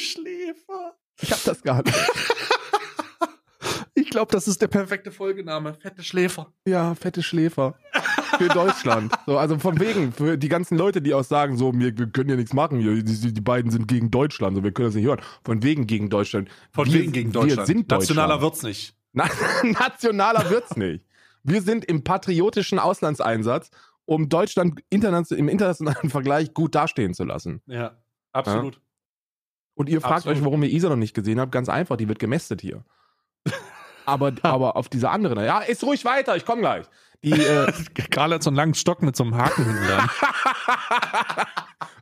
Schläfer. Ich hab das gar nicht. Ich glaube, das ist der perfekte Folgename. Fette Schläfer. Ja, fette Schläfer. Für Deutschland. So, also von wegen, für die ganzen Leute, die auch sagen, so, wir, wir können ja nichts machen hier, die, die beiden sind gegen Deutschland, so, wir können das nicht hören. Von wegen gegen Deutschland. Von Wir- wegen gegen Deutschland. Wir sind Deutschland. Nationaler wird's nicht. Na, nationaler wird's nicht. Wir sind im patriotischen Auslandseinsatz, um Deutschland interna im internationalen Vergleich gut dastehen zu lassen. Ja, absolut. Und ihr fragt Absolut. euch, warum ihr Isa noch nicht gesehen habt. Ganz einfach, die wird gemästet hier. Aber, aber auf diese andere, ja, ist ruhig weiter, ich komme gleich. Die, äh, Karl hat so einen langen Stock mit so einem Haken hinten dran.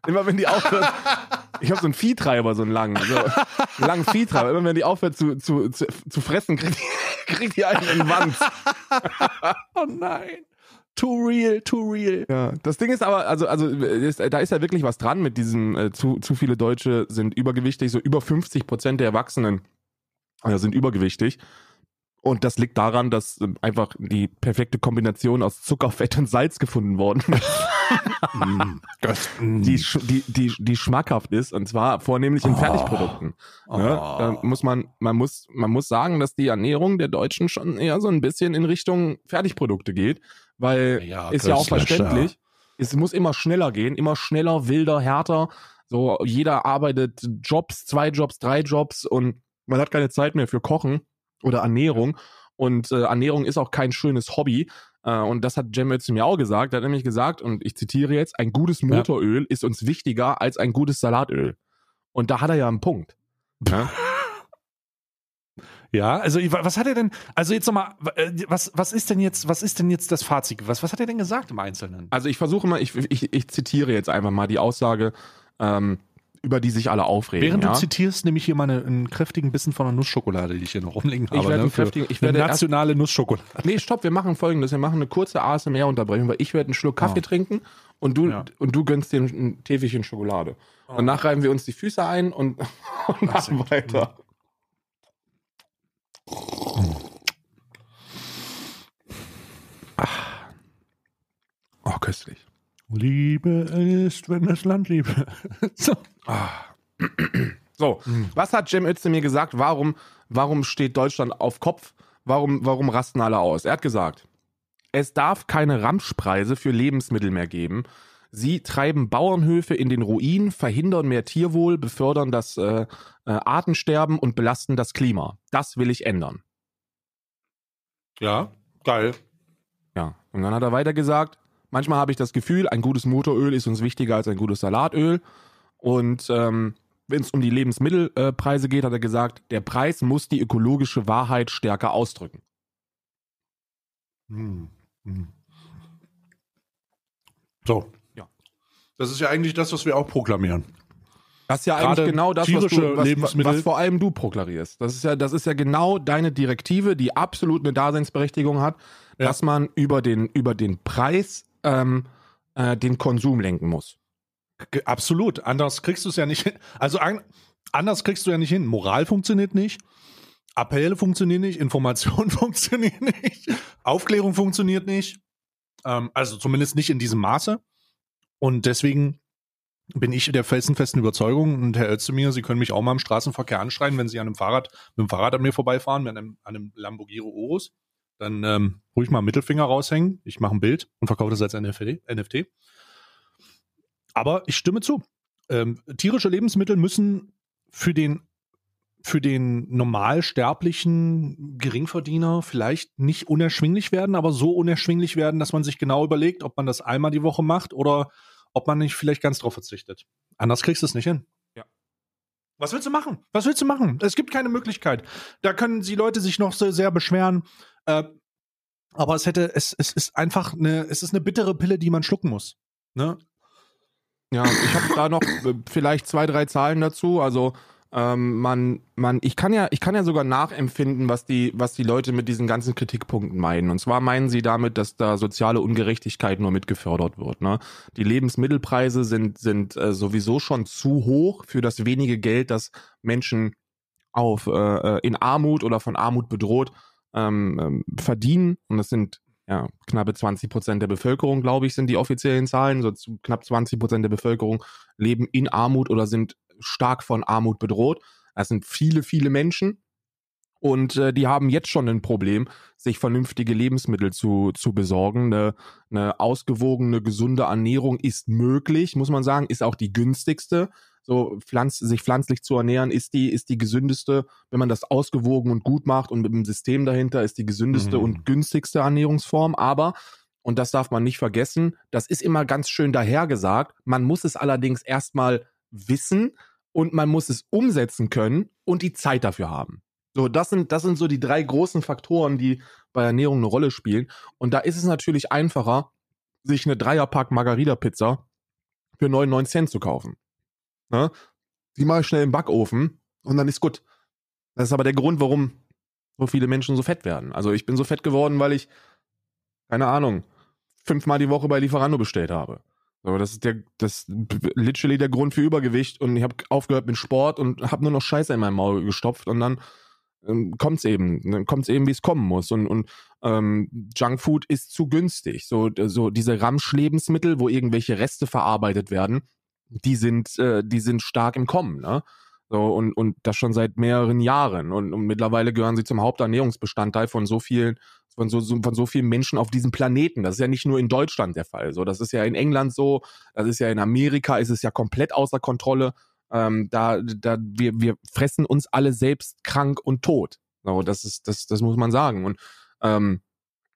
immer wenn die aufhört, ich habe so einen Viehtreiber, so einen langen, so einen langen Viehtreiber. Immer wenn die aufhört zu, zu, zu, zu fressen, kriegt die, kriegt die einen in den Wand. oh nein. Too real, too real. Ja, das Ding ist aber, also, also ist, da ist ja wirklich was dran mit diesem, äh, zu, zu viele Deutsche sind übergewichtig, so über 50 Prozent der Erwachsenen äh, sind übergewichtig. Und das liegt daran, dass ähm, einfach die perfekte Kombination aus Zucker, Fett und Salz gefunden worden ist, die, sch- die, die, die schmackhaft ist, und zwar vornehmlich in Oh. Fertigprodukten. oh. Ne? Da muss man, man muss, man muss sagen, dass die Ernährung der Deutschen schon eher so ein bisschen in Richtung Fertigprodukte geht, weil Ja, ist ja auch verständlich. Es muss immer schneller gehen, immer schneller, wilder, härter. So, jeder arbeitet Jobs, zwei Jobs, drei Jobs und man hat keine Zeit mehr für Kochen oder Ernährung. Und äh, Ernährung ist auch kein schönes Hobby. Äh, und das hat Cem Özdemir mir auch gesagt. Er hat nämlich gesagt, und ich zitiere jetzt, ein gutes Motoröl ist uns wichtiger als ein gutes Salatöl. Und da hat er ja einen Punkt. Ja? Ja, also was hat er denn? Also jetzt nochmal, was was ist denn jetzt? Was ist denn jetzt das Fazit? Was was hat er denn gesagt im Einzelnen? Also ich versuche mal, ich, ich, ich zitiere jetzt einfach mal die Aussage, ähm, über die sich alle aufregen. Während ja? du zitierst, nehme ich hier mal eine, einen kräftigen Bissen von einer Nussschokolade, die ich hier noch rumliegen habe. werde ne, kräftigen- ich eine werde erst- nationale Nussschokolade. Nee, stopp, wir machen folgendes. Wir machen eine kurze ASMR-Unterbrechung, weil ich werde einen Schluck Kaffee Oh. trinken und du, Ja. und du gönnst dir ein Täfelchen Schokolade. Oh. Danach reiben wir uns die Füße ein und, und machen weiter. Oh, köstlich. Liebe ist, wenn das Land Liebe. so. So, Mhm. was hat Cem Özdemir gesagt? Warum, warum steht Deutschland auf Kopf? Warum, warum rasten alle aus? Er hat gesagt, es darf keine Ramschpreise für Lebensmittel mehr geben. Sie treiben Bauernhöfe in den Ruin, verhindern mehr Tierwohl, befördern das äh, äh, Artensterben und belasten das Klima. Das will ich ändern. Ja, geil. Ja, und dann hat er weiter gesagt, manchmal habe ich das Gefühl, ein gutes Motoröl ist uns wichtiger als ein gutes Salatöl. Und ähm, wenn es um die Lebensmittelpreise äh, geht, hat er gesagt, der Preis muss die ökologische Wahrheit stärker ausdrücken. Hm. Hm. So. Ja. Das ist ja eigentlich das, was wir auch proklamieren. Das ist ja Gerade eigentlich genau das, was, du, was, was vor allem du proklarierst. Das ist ja, das ist ja genau deine Direktive, die absolut eine Daseinsberechtigung hat, Ja. dass man über den, über den Preis ähm, äh, den Konsum lenken muss. Absolut. Anders kriegst du es ja nicht hin. Also an, anders kriegst du ja nicht hin. Moral funktioniert nicht. Appelle funktionieren nicht. Information funktioniert nicht. Aufklärung funktioniert nicht. Ähm, also zumindest nicht in diesem Maße. Und deswegen bin ich der felsenfesten Überzeugung und Herr Özdemir, Sie können mich auch mal im Straßenverkehr anschreien, wenn Sie an einem Fahrrad, mit dem Fahrrad an mir vorbeifahren, mit einem, an einem Lamborghini Urus, dann ähm, ruhig mal Mittelfinger raushängen. Ich mache ein Bild und verkaufe das als NFT. NFT. Aber ich stimme zu. Ähm, tierische Lebensmittel müssen für den, für den normalsterblichen Geringverdiener vielleicht nicht unerschwinglich werden, aber so unerschwinglich werden, dass man sich genau überlegt, ob man das einmal die Woche macht oder ob man nicht vielleicht ganz drauf verzichtet. Anders kriegst du es nicht hin. Ja. Was willst du machen? Was willst du machen? Es gibt keine Möglichkeit. Da können die Leute sich noch so sehr beschweren. Äh, aber es hätte, es, es ist einfach eine, es ist eine bittere Pille, die man schlucken muss. Ne? Ja, ich habe da noch äh, vielleicht zwei, drei Zahlen dazu. Also ähm, man, man, ich kann ja, ich kann ja sogar nachempfinden, was die, was die Leute mit diesen ganzen Kritikpunkten meinen. Und zwar meinen sie damit, dass da soziale Ungerechtigkeit nur mitgefördert wird. Ne? Die Lebensmittelpreise sind, sind äh, sowieso schon zu hoch für das wenige Geld, das Menschen auf äh, äh, in Armut oder von Armut bedroht ähm, ähm, verdienen. Und das sind ja, knappe 20 Prozent der Bevölkerung, glaube ich, sind die offiziellen Zahlen. So knapp 20 Prozent der Bevölkerung leben in Armut oder sind stark von Armut bedroht. Das sind viele, viele Menschen. Und äh, die haben jetzt schon ein Problem, sich vernünftige Lebensmittel zu, zu besorgen. Eine, eine ausgewogene, gesunde Ernährung ist möglich, muss man sagen, ist auch die günstigste. So pflanz, sich pflanzlich zu ernähren, ist die, ist die gesündeste, wenn man das ausgewogen und gut macht und mit dem System dahinter, ist die gesündeste Mhm. und günstigste Ernährungsform. Aber, und das darf man nicht vergessen, das ist immer ganz schön dahergesagt. Man muss es allerdings erstmal wissen und man muss es umsetzen können und die Zeit dafür haben. So, das sind, das sind so die drei großen Faktoren, die bei Ernährung eine Rolle spielen. Und da ist es natürlich einfacher, sich eine Dreierpack Margarita-Pizza für 99 Cent zu kaufen. Ne? Die ich schnell im Backofen und dann ist gut. Das ist aber der Grund, warum so viele Menschen so fett werden. Also ich bin so fett geworden, weil ich, keine Ahnung, fünfmal die Woche bei Lieferando bestellt habe. So, das ist der, das literally der Grund für Übergewicht und ich habe aufgehört mit Sport und habe nur noch Scheiße in mein Maul gestopft und dann ähm, kommt's eben, dann kommt's eben, wie es kommen muss und und ähm, Junkfood ist zu günstig. So so diese Ramsch-Lebensmittel, wo irgendwelche Reste verarbeitet werden, die sind äh, die sind stark im Kommen, ne? So und und das schon seit mehreren Jahren und, und mittlerweile gehören sie zum Haupternährungsbestandteil von so vielen von so, von so vielen Menschen auf diesem Planeten. Das ist ja nicht nur in Deutschland der Fall. So, das ist ja in England so, das ist ja in Amerika, ist es ja komplett außer Kontrolle. Ähm, da, da, wir, wir fressen uns alle selbst krank und tot. So, das ist, das, das muss man sagen. Und ähm,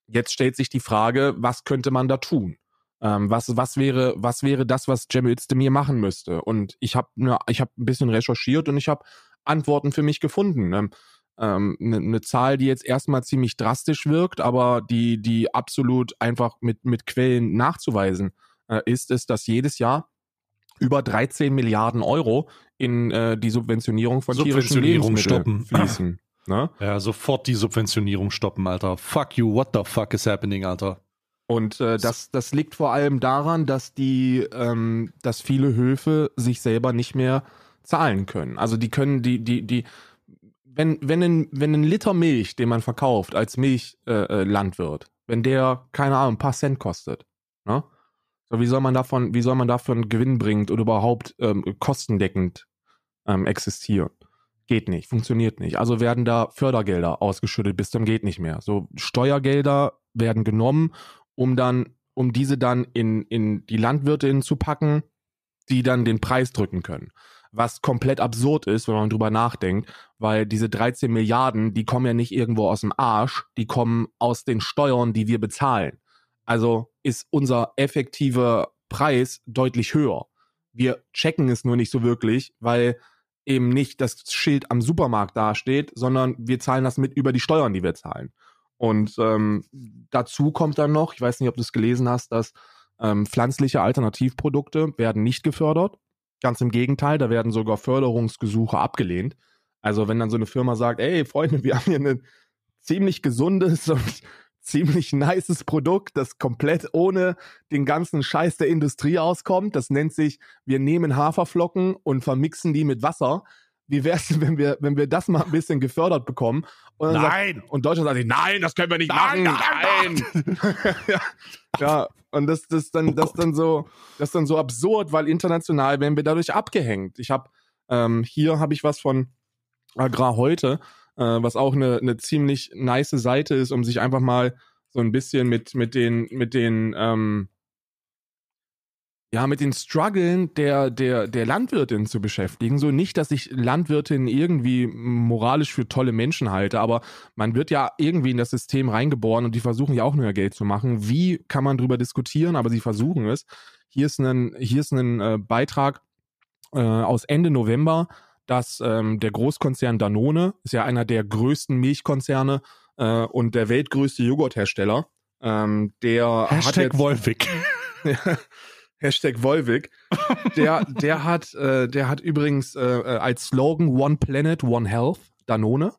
jetzt stellt sich die Frage, was könnte man da tun? Ähm, was, was wäre, was wäre das, was Cem Özdemir machen müsste? Und ich habe, ich habe ein bisschen recherchiert und ich habe Antworten für mich gefunden. Ähm, ähm, eine, eine Zahl, die jetzt erstmal ziemlich drastisch wirkt, aber die, die absolut einfach mit, mit Quellen nachzuweisen äh, ist, ist, dass jedes Jahr über 13 Milliarden Euro in äh, die Subventionierung von tierischen Subventionierung Lebensmitteln stoppen. fließen. Ne? Ja, sofort die Subventionierung stoppen, Alter. Fuck you, what the fuck is happening, Alter? Und äh, das, das liegt vor allem daran, dass die, ähm, dass viele Höfe sich selber nicht mehr zahlen können. Also die können, die, die, die, wenn, wenn ein, wenn ein Liter Milch, den man verkauft als Milchlandwirt, äh, Landwirt, wenn der, keine Ahnung, ein paar Cent kostet, ne? So, wie soll man davon, wie soll man davon Gewinn bringt oder überhaupt ähm, kostendeckend ähm, existieren? Geht nicht, funktioniert nicht. Also werden da Fördergelder ausgeschüttet bis zum geht nicht mehr. So Steuergelder werden genommen, um dann, um diese dann in, in die Landwirte zu packen, die dann den Preis drücken können. Was komplett absurd ist, wenn man drüber nachdenkt, weil diese 13 Milliarden, die kommen ja nicht irgendwo aus dem Arsch, die kommen aus den Steuern, die wir bezahlen. Also ist unser effektiver Preis deutlich höher. Wir checken es nur nicht so wirklich, weil eben nicht das Schild am Supermarkt dasteht, sondern wir zahlen das mit über die Steuern, die wir zahlen. Und ähm, dazu kommt dann noch, ich weiß nicht, ob du es gelesen hast, dass ähm, pflanzliche Alternativprodukte werden nicht gefördert. Ganz im Gegenteil, da werden sogar Förderungsgesuche abgelehnt. Also wenn dann so eine Firma sagt, ey Freunde, wir haben hier ein ziemlich gesundes und ziemlich nices Produkt, das komplett ohne den ganzen Scheiß der Industrie auskommt. Das nennt sich, wir nehmen Haferflocken und vermixen die mit Wasser. Wie wär's denn, wenn wir, wenn wir das mal ein bisschen gefördert bekommen? Und, dann Nein! Sagt, und Deutschland sagt, sich, nein, das können wir nicht Nein, machen. nein, ja, ja, und das, das dann, das dann so, das dann so absurd, weil international werden wir dadurch abgehängt. Ich habe ähm, hier habe ich was von Agrar heute, äh, was auch eine, eine ziemlich nice Seite ist, um sich einfach mal so ein bisschen mit mit den mit den ähm, ja, mit den Struggeln der, der, der Landwirtin zu beschäftigen. So nicht, dass ich Landwirtin irgendwie moralisch für tolle Menschen halte, aber man wird ja irgendwie in das System reingeboren und die versuchen ja auch nur Geld zu machen. Wie kann man drüber diskutieren, aber sie versuchen es. Hier ist ein, hier ist ein äh, Beitrag äh, aus Ende November, dass ähm, der Großkonzern Danone, ist ja einer der größten Milchkonzerne äh, und der weltgrößte Joghurthersteller, ähm, der hat Hashtag jetzt, Wolfig. Hashtag Volvic. Der, der hat, äh, der hat übrigens äh, äh, als Slogan One Planet, One Health, Danone.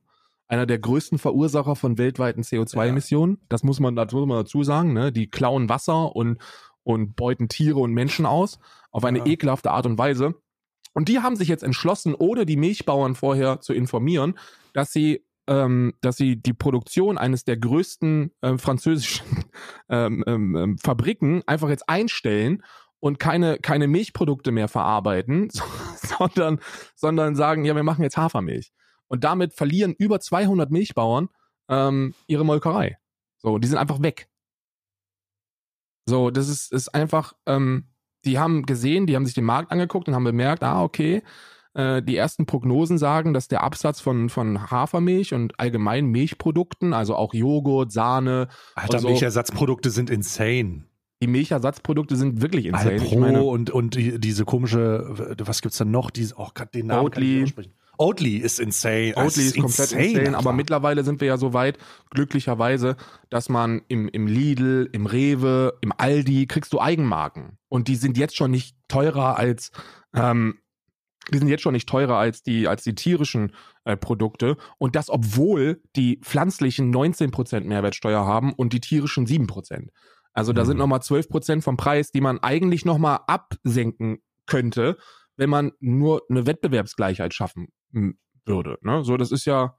Einer der größten Verursacher von weltweiten CO2-Emissionen. Das muss man, das muss man dazu sagen, ne? Die klauen Wasser und, und beuten Tiere und Menschen aus. Auf eine Ja. ekelhafte Art und Weise. Und die haben sich jetzt entschlossen, ohne die Milchbauern vorher zu informieren, dass sie, ähm, dass sie die Produktion eines der größten ähm, französischen ähm, ähm, ähm, Fabriken einfach jetzt einstellen und keine, keine Milchprodukte mehr verarbeiten, sondern, sondern sagen, ja, wir machen jetzt Hafermilch. Und damit verlieren über 200 Milchbauern ähm, ihre Molkerei. So, die sind einfach weg. So, das ist, ist einfach, ähm, die haben gesehen, die haben sich den Markt angeguckt und haben bemerkt, ah, okay, äh, die ersten Prognosen sagen, dass der Absatz von, von Hafermilch und allgemein Milchprodukten, also auch Joghurt, Sahne. Alter, so, Milchersatzprodukte sind insane. Die Milchersatzprodukte sind wirklich insane. Alpro meine, und, und die, diese komische, was gibt's da noch? Diese, oh den Namen kann ich Oatly. aussprechen. Oatly ist insane. Oatly ist komplett insane, aber Alter. mittlerweile sind wir ja so weit, glücklicherweise, dass man im, im Lidl, im Rewe, im Aldi kriegst du Eigenmarken. Und die sind jetzt schon nicht teurer als, ähm, die sind jetzt schon nicht teurer als die, als die tierischen äh, Produkte. Und das, obwohl die pflanzlichen 19% Mehrwertsteuer haben und die tierischen 7%. Also da Mhm. sind nochmal 12% vom Preis, die man eigentlich nochmal absenken könnte, wenn man nur eine Wettbewerbsgleichheit schaffen m, würde. Ne? So, das ist ja,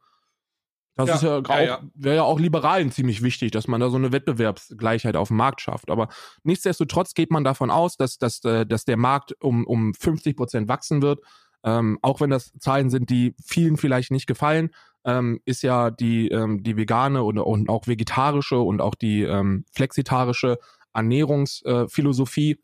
das Ja, ist ja, ja, auch, ja. wäre ja auch Liberalen ziemlich wichtig, dass man da so eine Wettbewerbsgleichheit auf dem Markt schafft. Aber nichtsdestotrotz geht man davon aus, dass, dass, äh, dass der Markt um, um 50 Prozent wachsen wird. Ähm, auch wenn das Zahlen sind, die vielen vielleicht nicht gefallen, ähm, ist ja die, ähm, die vegane und, und auch vegetarische und auch die ähm, flexitarische Ernährungsphilosophie,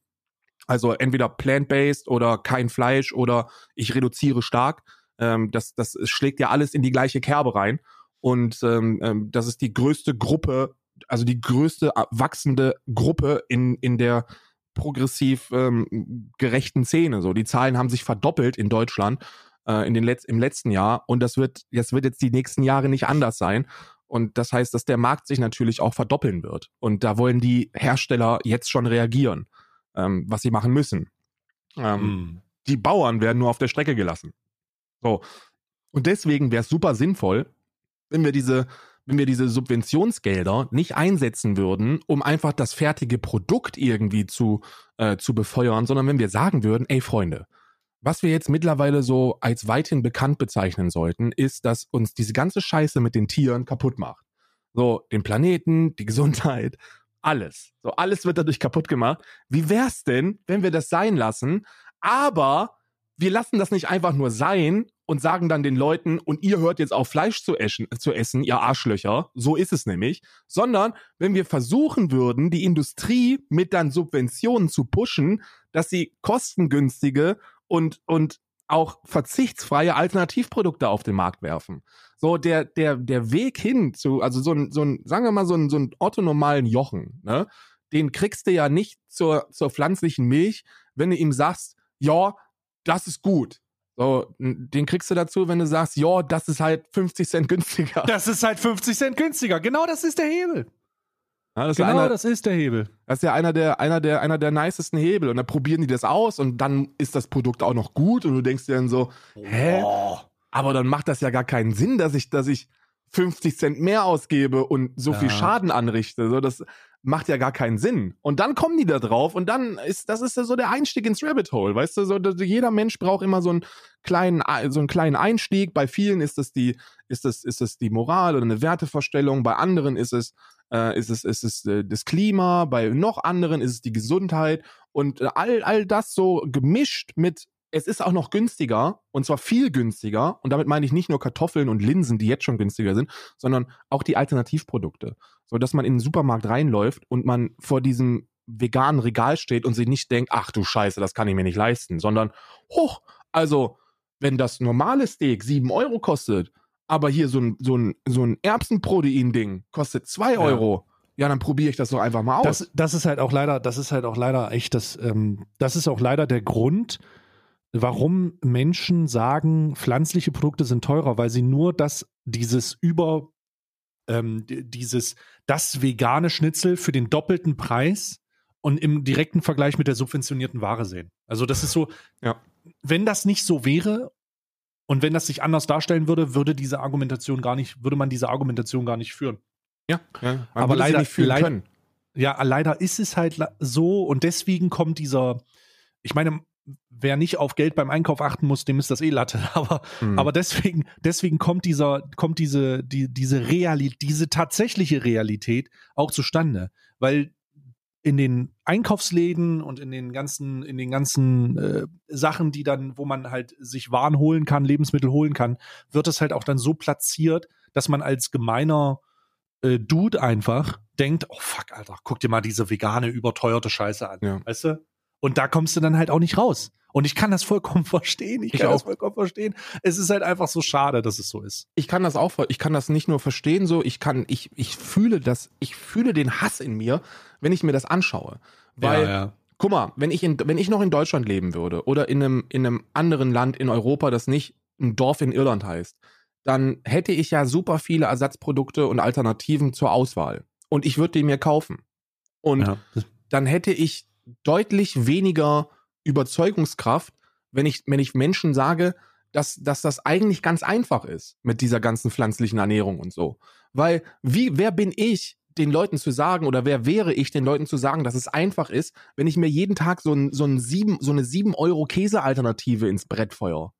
also entweder plant-based oder kein Fleisch oder ich reduziere stark, ähm, das, das schlägt ja alles in die gleiche Kerbe rein. Und ähm, ähm, das ist die größte Gruppe, also die größte äh, wachsende Gruppe in, in der progressiv ähm, gerechten Szene. So, die Zahlen haben sich verdoppelt in Deutschland äh, in den Letz im letzten Jahr und das wird, das wird jetzt die nächsten Jahre nicht anders sein. Und das heißt, dass der Markt sich natürlich auch verdoppeln wird. Und da wollen die Hersteller jetzt schon reagieren, ähm, was sie machen müssen. Ähm, Mhm. die Bauern werden nur auf der Strecke gelassen. So. Und deswegen wäre es super sinnvoll, wenn wir diese, wenn wir diese Subventionsgelder nicht einsetzen würden, um einfach das fertige Produkt irgendwie zu, äh, zu befeuern, sondern wenn wir sagen würden, ey Freunde, was wir jetzt mittlerweile so als weithin bekannt bezeichnen sollten, ist, dass uns diese ganze Scheiße mit den Tieren kaputt macht. So, den Planeten, die Gesundheit, alles. So, alles wird dadurch kaputt gemacht. Wie wär's denn, wenn wir das sein lassen, aber wir lassen das nicht einfach nur sein und sagen dann den Leuten, und ihr hört jetzt auf Fleisch zu essen, zu essen, ihr Arschlöcher, so ist es nämlich, sondern wenn wir versuchen würden, die Industrie mit dann Subventionen zu pushen, dass sie kostengünstige und, und auch verzichtsfreie Alternativprodukte auf den Markt werfen. So der, der, der Weg hin zu, also so ein, so ein, sagen wir mal, so ein, so ein orthonormalen Jochen, ne? Den kriegst du ja nicht zur, zur pflanzlichen Milch, wenn du ihm sagst, ja, das ist gut. So, den kriegst du dazu, wenn du sagst, ja, das ist halt 50 Cent günstiger. Das ist halt 50 Cent günstiger. Genau das ist der Hebel. Ja, das, ist Genau einer, das ist der Hebel. das ist ja einer der, einer der, einer der nicesten Hebel. Und dann probieren die das aus und dann ist das Produkt auch noch gut und du denkst dir dann so, hä? Boah. Aber dann macht das ja gar keinen Sinn, dass ich, dass ich 50 Cent mehr ausgebe und so viel Ja. Schaden anrichte. So, das macht ja gar keinen Sinn. Und dann kommen die da drauf und dann ist, das ist ja so der Einstieg ins Rabbit Hole. Weißt du, so, dass jeder Mensch braucht immer so einen kleinen, so einen kleinen Einstieg. Bei vielen ist das die, ist das, ist das die Moral oder eine Wertevorstellung. Bei anderen ist es, äh, ist es, ist es äh, das Klima. Bei noch anderen ist es die Gesundheit. Und äh, all, all das so gemischt mit es ist auch noch günstiger und zwar viel günstiger und damit meine ich nicht nur Kartoffeln und Linsen, die jetzt schon günstiger sind, sondern auch die Alternativprodukte, so dass man in den Supermarkt reinläuft und man vor diesem veganen Regal steht und sich nicht denkt, ach du Scheiße, das kann ich mir nicht leisten, sondern hoch, also wenn das normale Steak sieben Euro kostet, aber hier so ein so ein so ein Erbsenprotein-Ding kostet zwei Euro, ja dann probiere ich das doch einfach mal aus. Das, das ist halt auch leider, das ist halt auch leider echt das, ähm, das ist auch leider der Grund, warum Menschen sagen, pflanzliche Produkte sind teurer, weil sie nur das, dieses über, ähm, dieses, das vegane Schnitzel für den doppelten Preis und im direkten Vergleich mit der subventionierten Ware sehen. Also das ist so, Ja. wenn das nicht so wäre und wenn das sich anders darstellen würde, würde diese Argumentation gar nicht, würde man diese Argumentation gar nicht führen. ja, ja Aber leider- nicht fühlen leider- können. Ja, leider ist es halt so und deswegen kommt dieser, ich meine, wer nicht auf Geld beim Einkauf achten muss, dem ist das eh Latte. Aber, Mhm. aber deswegen, deswegen kommt dieser, kommt diese, die, diese Realität, diese tatsächliche Realität auch zustande. Weil in den Einkaufsläden und in den ganzen, in den ganzen äh, Sachen, die dann, wo man halt sich Waren holen kann, Lebensmittel holen kann, wird es halt auch dann so platziert, dass man als gemeiner äh, Dude einfach denkt, oh fuck, Alter, guck dir mal diese vegane, überteuerte Scheiße an. Ja. Weißt du? Und da kommst du dann halt auch nicht raus. Und ich kann das vollkommen verstehen. Ich, Ich kann das auch. vollkommen verstehen. Es ist halt einfach so schade, dass es so ist. ich kann das auch, ich kann das nicht nur verstehen, so, ich kann, ich, ich fühle das, ich fühle den Hass in mir, wenn ich mir das anschaue. Weil, ja. guck mal, wenn ich in, wenn ich noch in Deutschland leben würde oder in einem, in einem anderen Land in Europa, das nicht ein Dorf in Irland heißt, dann hätte ich ja super viele Ersatzprodukte und Alternativen zur Auswahl. Und ich würde die mir kaufen. Und ja. dann hätte ich deutlich weniger Überzeugungskraft, wenn ich, wenn ich Menschen sage, dass, dass das eigentlich ganz einfach ist mit dieser ganzen pflanzlichen Ernährung und so. Weil, wie, wer bin ich, den Leuten zu sagen, oder wer wäre ich, den Leuten zu sagen, dass es einfach ist, wenn ich mir jeden Tag so, ein, so, ein sieben, so eine 7 Euro Käsealternative ins Brett feuer?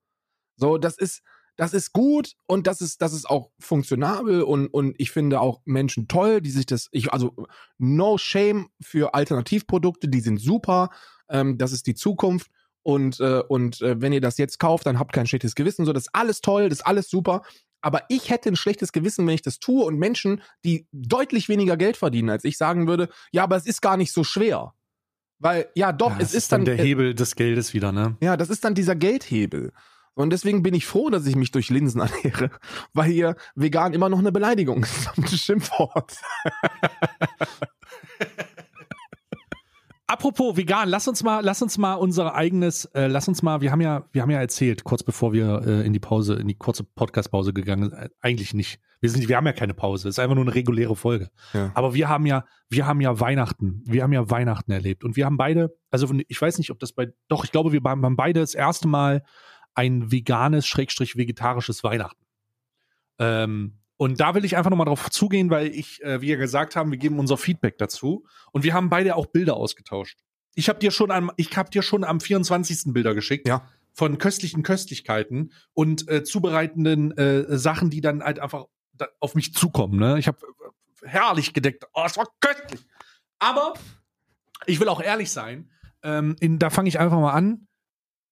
So, das ist, das ist gut und das ist, das ist auch funktionabel und, und ich finde auch Menschen toll, die sich das, ich, also no shame für Alternativprodukte, die sind super, ähm, das ist die Zukunft und, äh, und äh, wenn ihr das jetzt kauft, dann habt kein schlechtes Gewissen, so, das ist alles toll, das ist alles super, aber ich hätte ein schlechtes Gewissen, wenn ich das tue und Menschen, die deutlich weniger Geld verdienen als ich, sagen würde, ja, aber es ist gar nicht so schwer. Weil, ja, doch, Ja, es ist dann, der äh, Hebel des Geldes wieder, ne? ja, das ist dann dieser Geldhebel. Und deswegen bin ich froh, dass ich mich durch Linsen ernähre, weil hier vegan immer noch eine Beleidigung ist, ein Schimpfwort. Apropos vegan, lass uns mal, lass uns mal unser eigenes, äh, lass uns mal, wir haben ja, wir haben ja erzählt, kurz bevor wir äh, in die Pause, in die kurze Podcast-Pause gegangen sind, äh, eigentlich nicht. Wir sind, wir haben ja keine Pause, es ist einfach nur eine reguläre Folge. Ja. Aber wir haben ja, wir haben ja Weihnachten, wir haben ja Weihnachten erlebt und wir haben beide, also ich weiß nicht, ob das bei, doch, ich glaube, wir haben beide das erste Mal ein veganes, schrägstrich vegetarisches Weihnachten. Ähm, und da will ich einfach nochmal drauf zugehen, weil ich, äh, wie wir gesagt haben, wir geben unser Feedback dazu. Und wir haben beide auch Bilder ausgetauscht. Ich habe dir schon am, ich habe dir schon am 24. Bilder geschickt Ja. von köstlichen Köstlichkeiten und äh, zubereitenden äh, Sachen, die dann halt einfach da auf mich zukommen. Ne? Ich habe äh, herrlich gedeckt. Oh, es war köstlich. Aber ich will auch ehrlich sein. Ähm, in, da fange ich einfach mal an.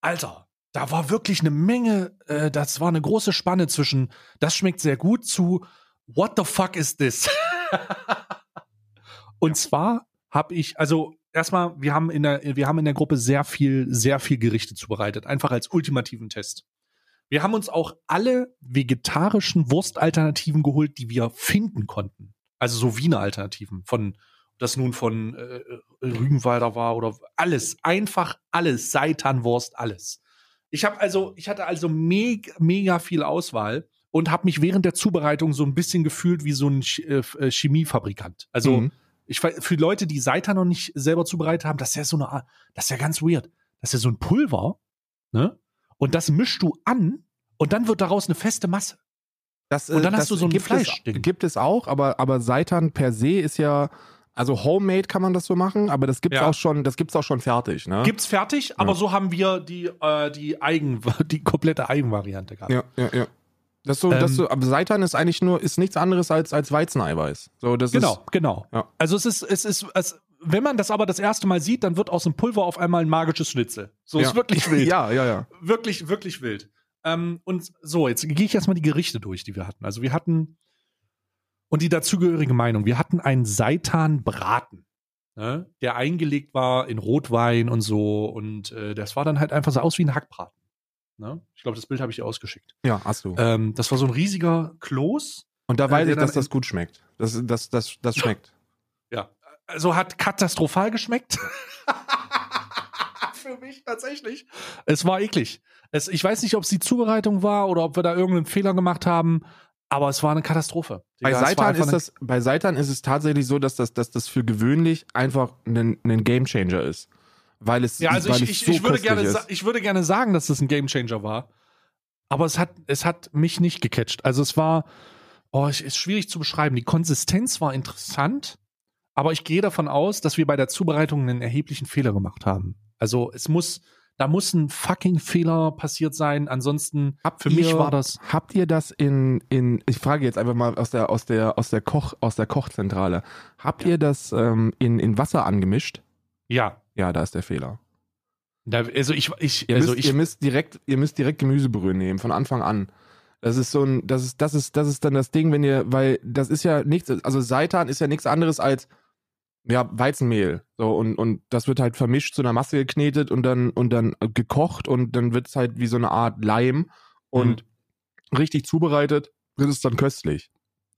Alter, da war wirklich eine Menge. Äh, das war eine große Spanne zwischen. Das schmeckt sehr gut zu. What the fuck is this? Und zwar habe ich, also erstmal, wir haben in der, wir haben in der Gruppe sehr viel, sehr viel Gerichte zubereitet, einfach als ultimativen Test. Wir haben uns auch alle vegetarischen Wurstalternativen geholt, die wir finden konnten. Also so Wiener Alternativen von das nun von äh, Rügenwalder war oder alles, einfach alles, Seitanwurst, alles. Ich habe also, ich hatte also mega, mega viel Auswahl und habe mich während der Zubereitung so ein bisschen gefühlt wie so ein äh, äh, Chemiefabrikant. Also Mhm. ich für Leute, die Seitan noch nicht selber zubereitet haben, das ist ja so eine, Art- das ist ja ganz weird. Das ist ja so ein Pulver, ne? Und das mischst du an und dann wird daraus eine feste Masse. Das, Und dann äh, hast das du so ein Fleischding. Es, gibt es auch, aber, aber Seitan per se ist ja, also homemade kann man das so machen, aber das gibt's Ja. auch schon, das gibt's auch schon fertig, ne? Gibt's fertig, aber so haben wir die, äh, die Eigen, die komplette Eigenvariante gehabt. Ja, ja, ja. Das so, das Ähm, so, aber Seitan ist eigentlich nur, ist nichts anderes als, als Weizeneiweiß. So, das Genau, Ist, genau. Ja. Also es ist, es ist, es, wenn man das aber das erste Mal sieht, dann wird aus dem Pulver auf einmal ein magisches Schnitzel. So Ja. ist wirklich wild. ja, ja, ja. Wirklich, wirklich wild. Ähm, und so, jetzt gehe ich erstmal die Gerichte durch, die wir hatten. Also wir hatten, und die dazugehörige Meinung, wir hatten einen Seitanbraten, ne, der eingelegt war in Rotwein und so. Und äh, das war dann halt einfach so aus wie ein Hackbraten. Ne? Ich glaube, das Bild habe ich dir ausgeschickt. Ja, hast du. Ähm, das war so ein riesiger Kloß. Und da weiß der ich, dass das gut schmeckt. Das, das, das, das schmeckt. Ja, also hat katastrophal geschmeckt. Für mich tatsächlich. Es war eklig. Es, ich weiß nicht, ob es die Zubereitung war oder ob wir da irgendeinen Fehler gemacht haben, aber es war eine Katastrophe. Bei Seitan ist das, bei Seitan ist es tatsächlich so, dass das, dass das für gewöhnlich einfach ein, ein Gamechanger ist. Weil es, Ja, also weil ich, es so ich, würde gerne, ist. ich würde gerne sagen, dass das ein Gamechanger war. Aber es hat, es hat mich nicht gecatcht. Also es war, oh, es ist schwierig zu beschreiben. Die Konsistenz war interessant, aber ich gehe davon aus, dass wir bei der Zubereitung einen erheblichen Fehler gemacht haben. Also es muss, Da muss ein fucking Fehler passiert sein. Ansonsten, Habt für mich ihr- war das. Habt ihr das in, in ich frage jetzt einfach mal aus der, aus der, aus der Koch, aus der Kochzentrale. Habt ihr das ähm, in, in Wasser angemischt? Ja. Ja, da ist der Fehler. Da, also ich, ich, Ihr, also müsst, ich, ihr müsst direkt, ihr müsst direkt Gemüsebrühe nehmen, von Anfang an. Das ist so ein, das ist, das ist, das ist dann das Ding, wenn ihr, weil das ist ja nichts, also Seitan ist ja nichts anderes als ja, Weizenmehl. So, und, und das wird halt vermischt zu einer Masse geknetet und dann, und dann gekocht und dann wird es halt wie so eine Art Leim und richtig zubereitet, wird es dann köstlich.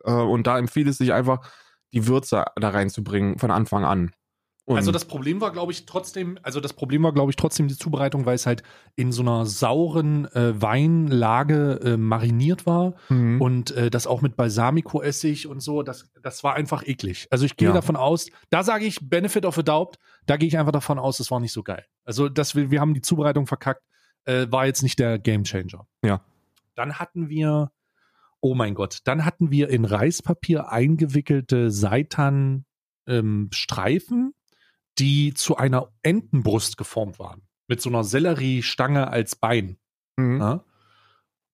Äh, Und da empfiehlt es sich einfach, die Würze da reinzubringen von Anfang an. Und also das Problem war, glaube ich, trotzdem, also das Problem war, glaube ich, trotzdem die Zubereitung, weil es halt in so einer sauren äh, Weinlage äh, mariniert war Mhm. und äh, das auch mit Balsamico-Essig und so, das, das war einfach eklig. Also ich gehe Ja. davon aus, da sage ich Benefit of a Doubt, da gehe ich einfach davon aus, es war nicht so geil. Also das, wir, wir haben die Zubereitung verkackt, äh, war jetzt nicht der Gamechanger. Ja. Dann hatten wir, oh mein Gott, dann hatten wir in Reispapier eingewickelte Seitan ähm, Streifen, die zu einer Entenbrust geformt waren. Mit so einer Selleriestange als Bein. Mhm. Ja?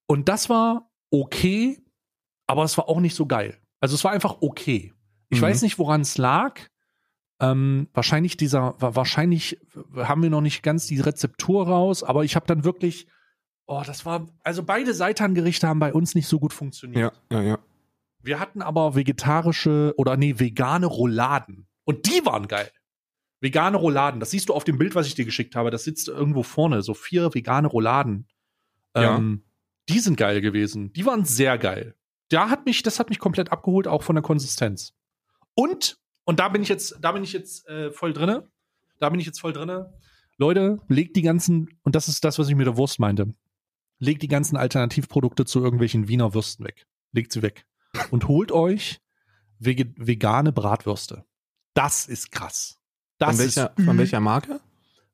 Und das war okay, aber es war auch nicht so geil. Also es war einfach okay. Ich Mhm. weiß nicht, woran es lag. Ähm, wahrscheinlich dieser, wa- wahrscheinlich haben wir noch nicht ganz die Rezeptur raus, aber ich habe dann wirklich, oh, das war, also beide Seitangerichte haben bei uns nicht so gut funktioniert. Ja, ja, ja. Wir hatten aber vegetarische oder nee, vegane Rouladen. Und die waren geil. Vegane Rouladen. Das siehst du auf dem Bild, was ich dir geschickt habe. Das sitzt irgendwo vorne. So vier vegane Rouladen. Ja. Ähm, die sind geil gewesen. Die waren sehr geil. Da hat mich, das hat mich komplett abgeholt, auch von der Konsistenz. Und, und da bin ich jetzt, da bin ich jetzt äh, voll drinne. Da bin ich jetzt voll drinne. Leute, legt die ganzen, und das ist das, was ich mit der Wurst meinte. Legt die ganzen Alternativprodukte zu irgendwelchen Wiener Würsten weg. Legt sie weg und holt euch vegane Bratwürste. Das ist krass. Das Von welcher, ist von welcher Marke?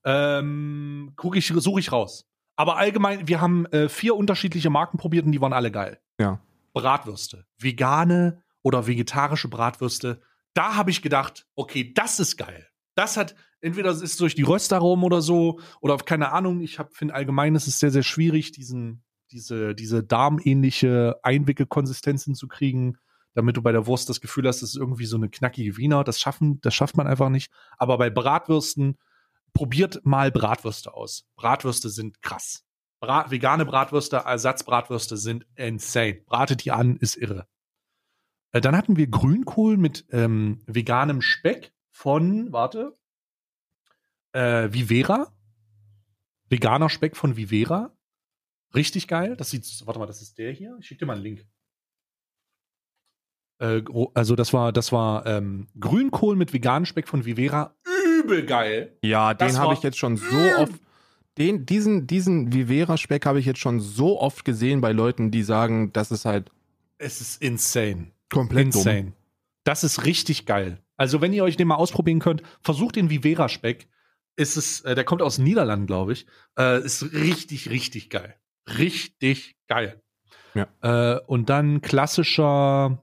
ähm, guck ich, suche ich raus. Aber allgemein, wir haben äh, vier unterschiedliche Marken probiert und die waren alle geil. Ja. Bratwürste, vegane oder vegetarische Bratwürste. Da habe ich gedacht, okay, das ist geil. Das hat entweder es ist durch die Röstaromen oder so oder keine Ahnung. Ich finde allgemein ist es sehr sehr schwierig, diesen diese diese darmähnliche Einwickelkonsistenz hinzukriegen, damit du bei der Wurst das Gefühl hast, es ist irgendwie so eine knackige Wiener. Das schaffen, das schafft man einfach nicht. Aber bei Bratwürsten probiert mal Bratwürste aus. Bratwürste sind krass. Brat, vegane Bratwürste, Ersatzbratwürste sind insane. Bratet die an, ist irre. Äh, dann hatten wir Grünkohl mit ähm, veganem Speck von, warte, äh, Vivera. Veganer Speck von Vivera. Richtig geil. Das sieht, warte mal, das ist der hier. Ich schicke dir mal einen Link. Äh, also das war, das war ähm, Grünkohl mit veganem Speck von Vivera. Übel geil. Ja, Das den habe ich jetzt schon so oft. Den, diesen, diesen Vivera-Speck habe ich jetzt schon so oft gesehen bei Leuten, die sagen, das ist halt Es ist insane. komplett Insane. Das ist richtig geil. Also, wenn ihr euch den mal ausprobieren könnt, versucht den Vivera-Speck. Ist es, äh, der kommt aus den Niederlanden, glaube ich. Äh, ist richtig, richtig geil. Richtig geil. Ja. Äh, und dann klassischer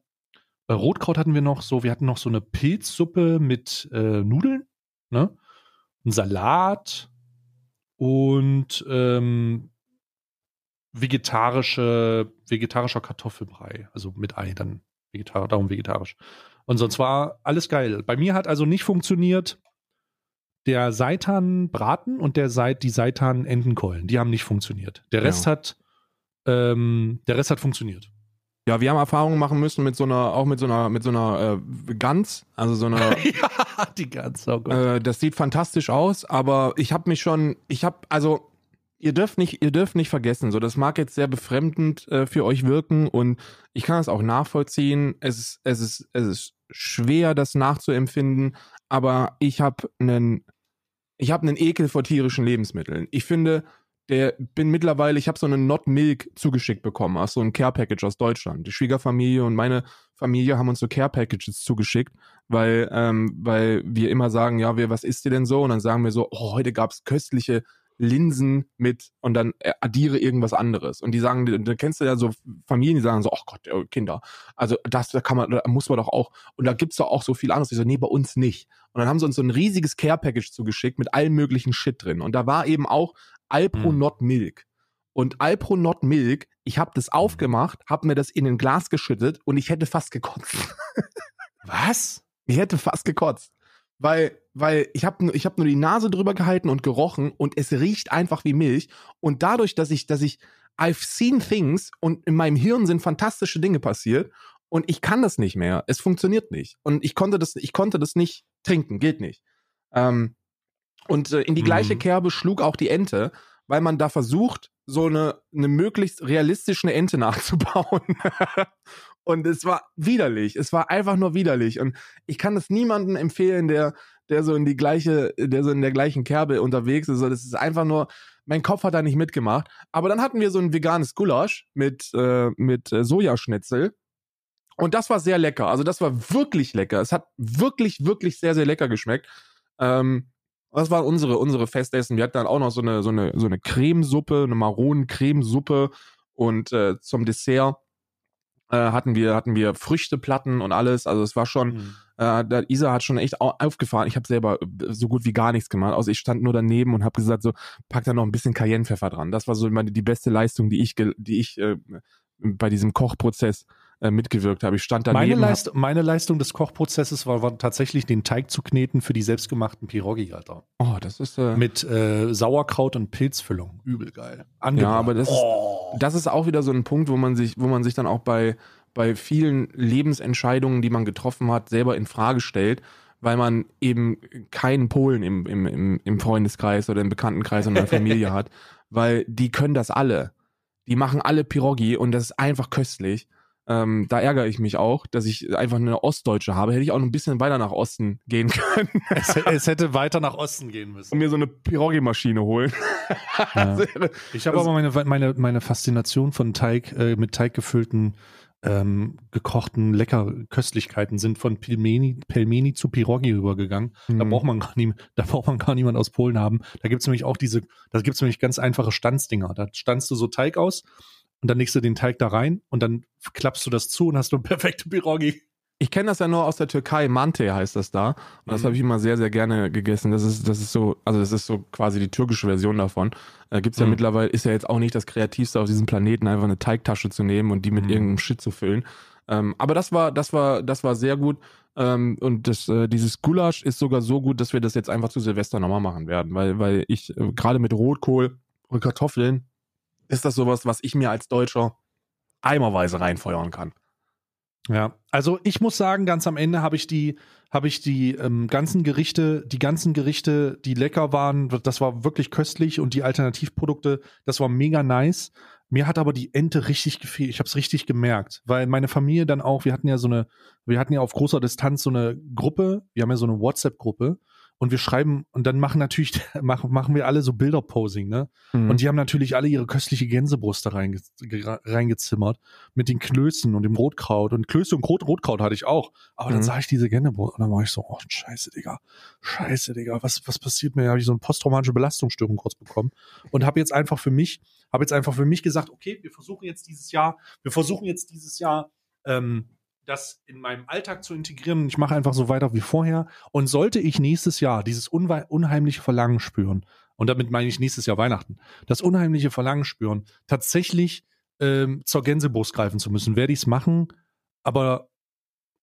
äh, Rotkraut hatten wir noch so. Wir hatten noch so eine Pilzsuppe mit äh, Nudeln, ne? Ein Salat und ähm, vegetarische, vegetarischer Kartoffelbrei, also mit Ei dann vegetar darum vegetarisch. Und sonst war alles geil. Bei mir hat also nicht funktioniert der Seitan-Braten und der Seit, die Seitan-Entenkeulen. Die haben nicht funktioniert. Der Rest Ja. hat, ähm, der Rest hat funktioniert. Ja, wir haben Erfahrungen machen müssen mit so einer, auch mit so einer, mit so einer äh, Gans, also so einer, ja, die ganze. Oh Gott. äh, das sieht fantastisch aus, aber ich habe mich schon, ich habe, also ihr dürft nicht, ihr dürft nicht vergessen, so das mag jetzt sehr befremdend äh, für euch wirken und ich kann das auch nachvollziehen. Es ist, es ist, es ist schwer, das nachzuempfinden, aber ich habe einen, ich habe einen Ekel vor tierischen Lebensmitteln. Ich finde, der bin mittlerweile, ich habe so einen Not Milk zugeschickt bekommen, aus so einem Care Package aus Deutschland. Die Schwiegerfamilie und meine Familie haben uns so Care Packages zugeschickt, weil, ähm, weil wir immer sagen, ja, wir, was isst ihr denn so? Und dann sagen wir so, oh, heute gab's köstliche Linsen mit und dann äh, addiere irgendwas anderes. Und die sagen, da kennst du ja so Familien, die sagen so, ach Gott, äh, Kinder, also das da kann man, da muss man doch auch, und da gibt's doch auch so viel anderes. Ich so, nee, bei uns nicht. Und dann haben sie uns so ein riesiges Care-Package zugeschickt mit allem möglichen Shit drin. Und da war eben auch Alpro Mhm. Not Milk. Und Alpro Not Milk, ich habe das aufgemacht, habe mir das in ein Glas geschüttet und ich hätte fast gekotzt. Was? Ich hätte fast gekotzt. Weil, weil ich habe ich hab nur die Nase drüber gehalten und gerochen und es riecht einfach wie Milch. Und dadurch, dass ich, dass ich, I've seen things und in meinem Hirn sind fantastische Dinge passiert und ich kann das nicht mehr. Es funktioniert nicht. Und ich konnte das, ich konnte das nicht trinken, geht nicht. Ähm, und äh, in die gleiche Mhm. Kerbe schlug auch die Ente, weil man da versucht, so eine, eine möglichst realistisch eine Ente nachzubauen. Und es war widerlich. Es war einfach nur widerlich. Und ich kann das niemandem empfehlen, der, der so in die gleiche, der so in der gleichen Kerbe unterwegs ist. Das ist einfach nur, mein Kopf hat da nicht mitgemacht. Aber dann hatten wir so ein veganes Gulasch mit, äh, mit äh, Sojaschnitzel. Und das war sehr lecker. Also das war wirklich lecker. Es hat wirklich, wirklich sehr, sehr lecker geschmeckt. Ähm, das waren unsere, unsere Festessen. Wir hatten dann auch noch so eine, so eine, so eine Cremesuppe, eine Maronen-Cremesuppe. Und äh, zum Dessert äh, hatten wir, hatten wir Früchteplatten und alles. Also es war schon, Mhm. äh, Isa hat schon echt au- aufgefahren. Ich habe selber äh, so gut wie gar nichts gemacht. Also ich stand nur daneben und habe gesagt, so pack da noch ein bisschen Cayennepfeffer dran. Das war so immer die, die beste Leistung, die ich, die ich äh, bei diesem Kochprozess äh, mitgewirkt habe. Ich stand daneben. Meine, Leist meine Leistung des Kochprozesses war, war tatsächlich den Teig zu kneten für die selbstgemachten Pierogi, Alter. oh, das ist äh, Mit äh, Sauerkraut und Pilzfüllung. Übel geil. Angebrannt. aber das ist- oh. das ist auch wieder so ein Punkt, wo man sich, wo man sich dann auch bei, bei vielen Lebensentscheidungen, die man getroffen hat, selber in Frage stellt, weil man eben keinen Polen im, im, im, im Freundeskreis oder im Bekanntenkreis oder in der Familie hat, weil die können das alle. Die machen alle Pirogi und das ist einfach köstlich. Ähm, da ärgere ich mich auch, dass ich einfach eine Ostdeutsche habe. Hätte ich auch noch ein bisschen weiter nach Osten gehen können es, es hätte weiter nach Osten gehen und müssen. mir so eine Pirogi-Maschine holen. Ja. Ich habe aber meine, meine, meine Faszination von Teig, äh, mit Teig gefüllten, ähm, gekochten, lecker Köstlichkeiten sind von Pelmeni, Pelmeni zu Pirogi rübergegangen. Da Mhm. braucht man gar nie, da braucht man gar niemand aus Polen haben. Da gibt's nämlich auch diese, da gibt's nämlich ganz einfache Stanzdinger. Da stanzt du so Teig aus und dann legst du den Teig da rein und dann klappst du das zu und hast du perfekte Pirogi. Ich kenne das ja nur aus der Türkei, Mante heißt das da. Und das Mhm. habe ich immer sehr, sehr gerne gegessen. Das ist, das ist so, also das ist so quasi die türkische Version davon. Äh, gibt's ja Mhm. mittlerweile, ist ja jetzt auch nicht das Kreativste auf diesem Planeten, einfach eine Teigtasche zu nehmen und die mit Mhm. irgendeinem Shit zu füllen. Ähm, aber das war, das war, das war sehr gut. Ähm, und das, äh, dieses Gulasch ist sogar so gut, dass wir das jetzt einfach zu Silvester nochmal machen werden, weil, weil ich äh, gerade mit Rotkohl und Kartoffeln ist das sowas, was ich mir als Deutscher eimerweise reinfeuern kann. Ja, also ich muss sagen, ganz am Ende habe ich die, habe ich die ähm, ganzen Gerichte, die ganzen Gerichte, die lecker waren, das war wirklich köstlich und die Alternativprodukte, das war mega nice. Mir hat aber die Ente richtig gefehlt. Ich habe es richtig gemerkt, weil meine Familie dann auch, wir hatten ja so eine, wir hatten ja auf großer Distanz so eine Gruppe, wir haben ja so eine WhatsApp-Gruppe und wir schreiben und dann machen natürlich machen, machen wir alle so Bilderposing, ne? Mhm. Und die haben natürlich alle ihre köstliche Gänsebrust da reinge ge- reingezimmert mit den Klößen und dem Rotkraut. Und Klöße und Rot Rotkraut hatte ich auch. Aber dann Mhm. sah ich diese Gänsebrust und dann war ich so, oh scheiße, Digga. Scheiße, Digga. Was, was passiert mir? Da habe ich so eine posttraumatische Belastungsstörung kurz bekommen. Und habe jetzt einfach für mich, habe jetzt einfach für mich gesagt, okay, wir versuchen jetzt dieses Jahr, wir versuchen jetzt dieses Jahr, ähm, das in meinem Alltag zu integrieren. Ich mache einfach so weiter wie vorher. Und sollte ich nächstes Jahr dieses unheimliche Verlangen spüren, und damit meine ich nächstes Jahr Weihnachten, das unheimliche Verlangen spüren, tatsächlich ähm, zur Gänsebrust greifen zu müssen, werde ich es machen, aber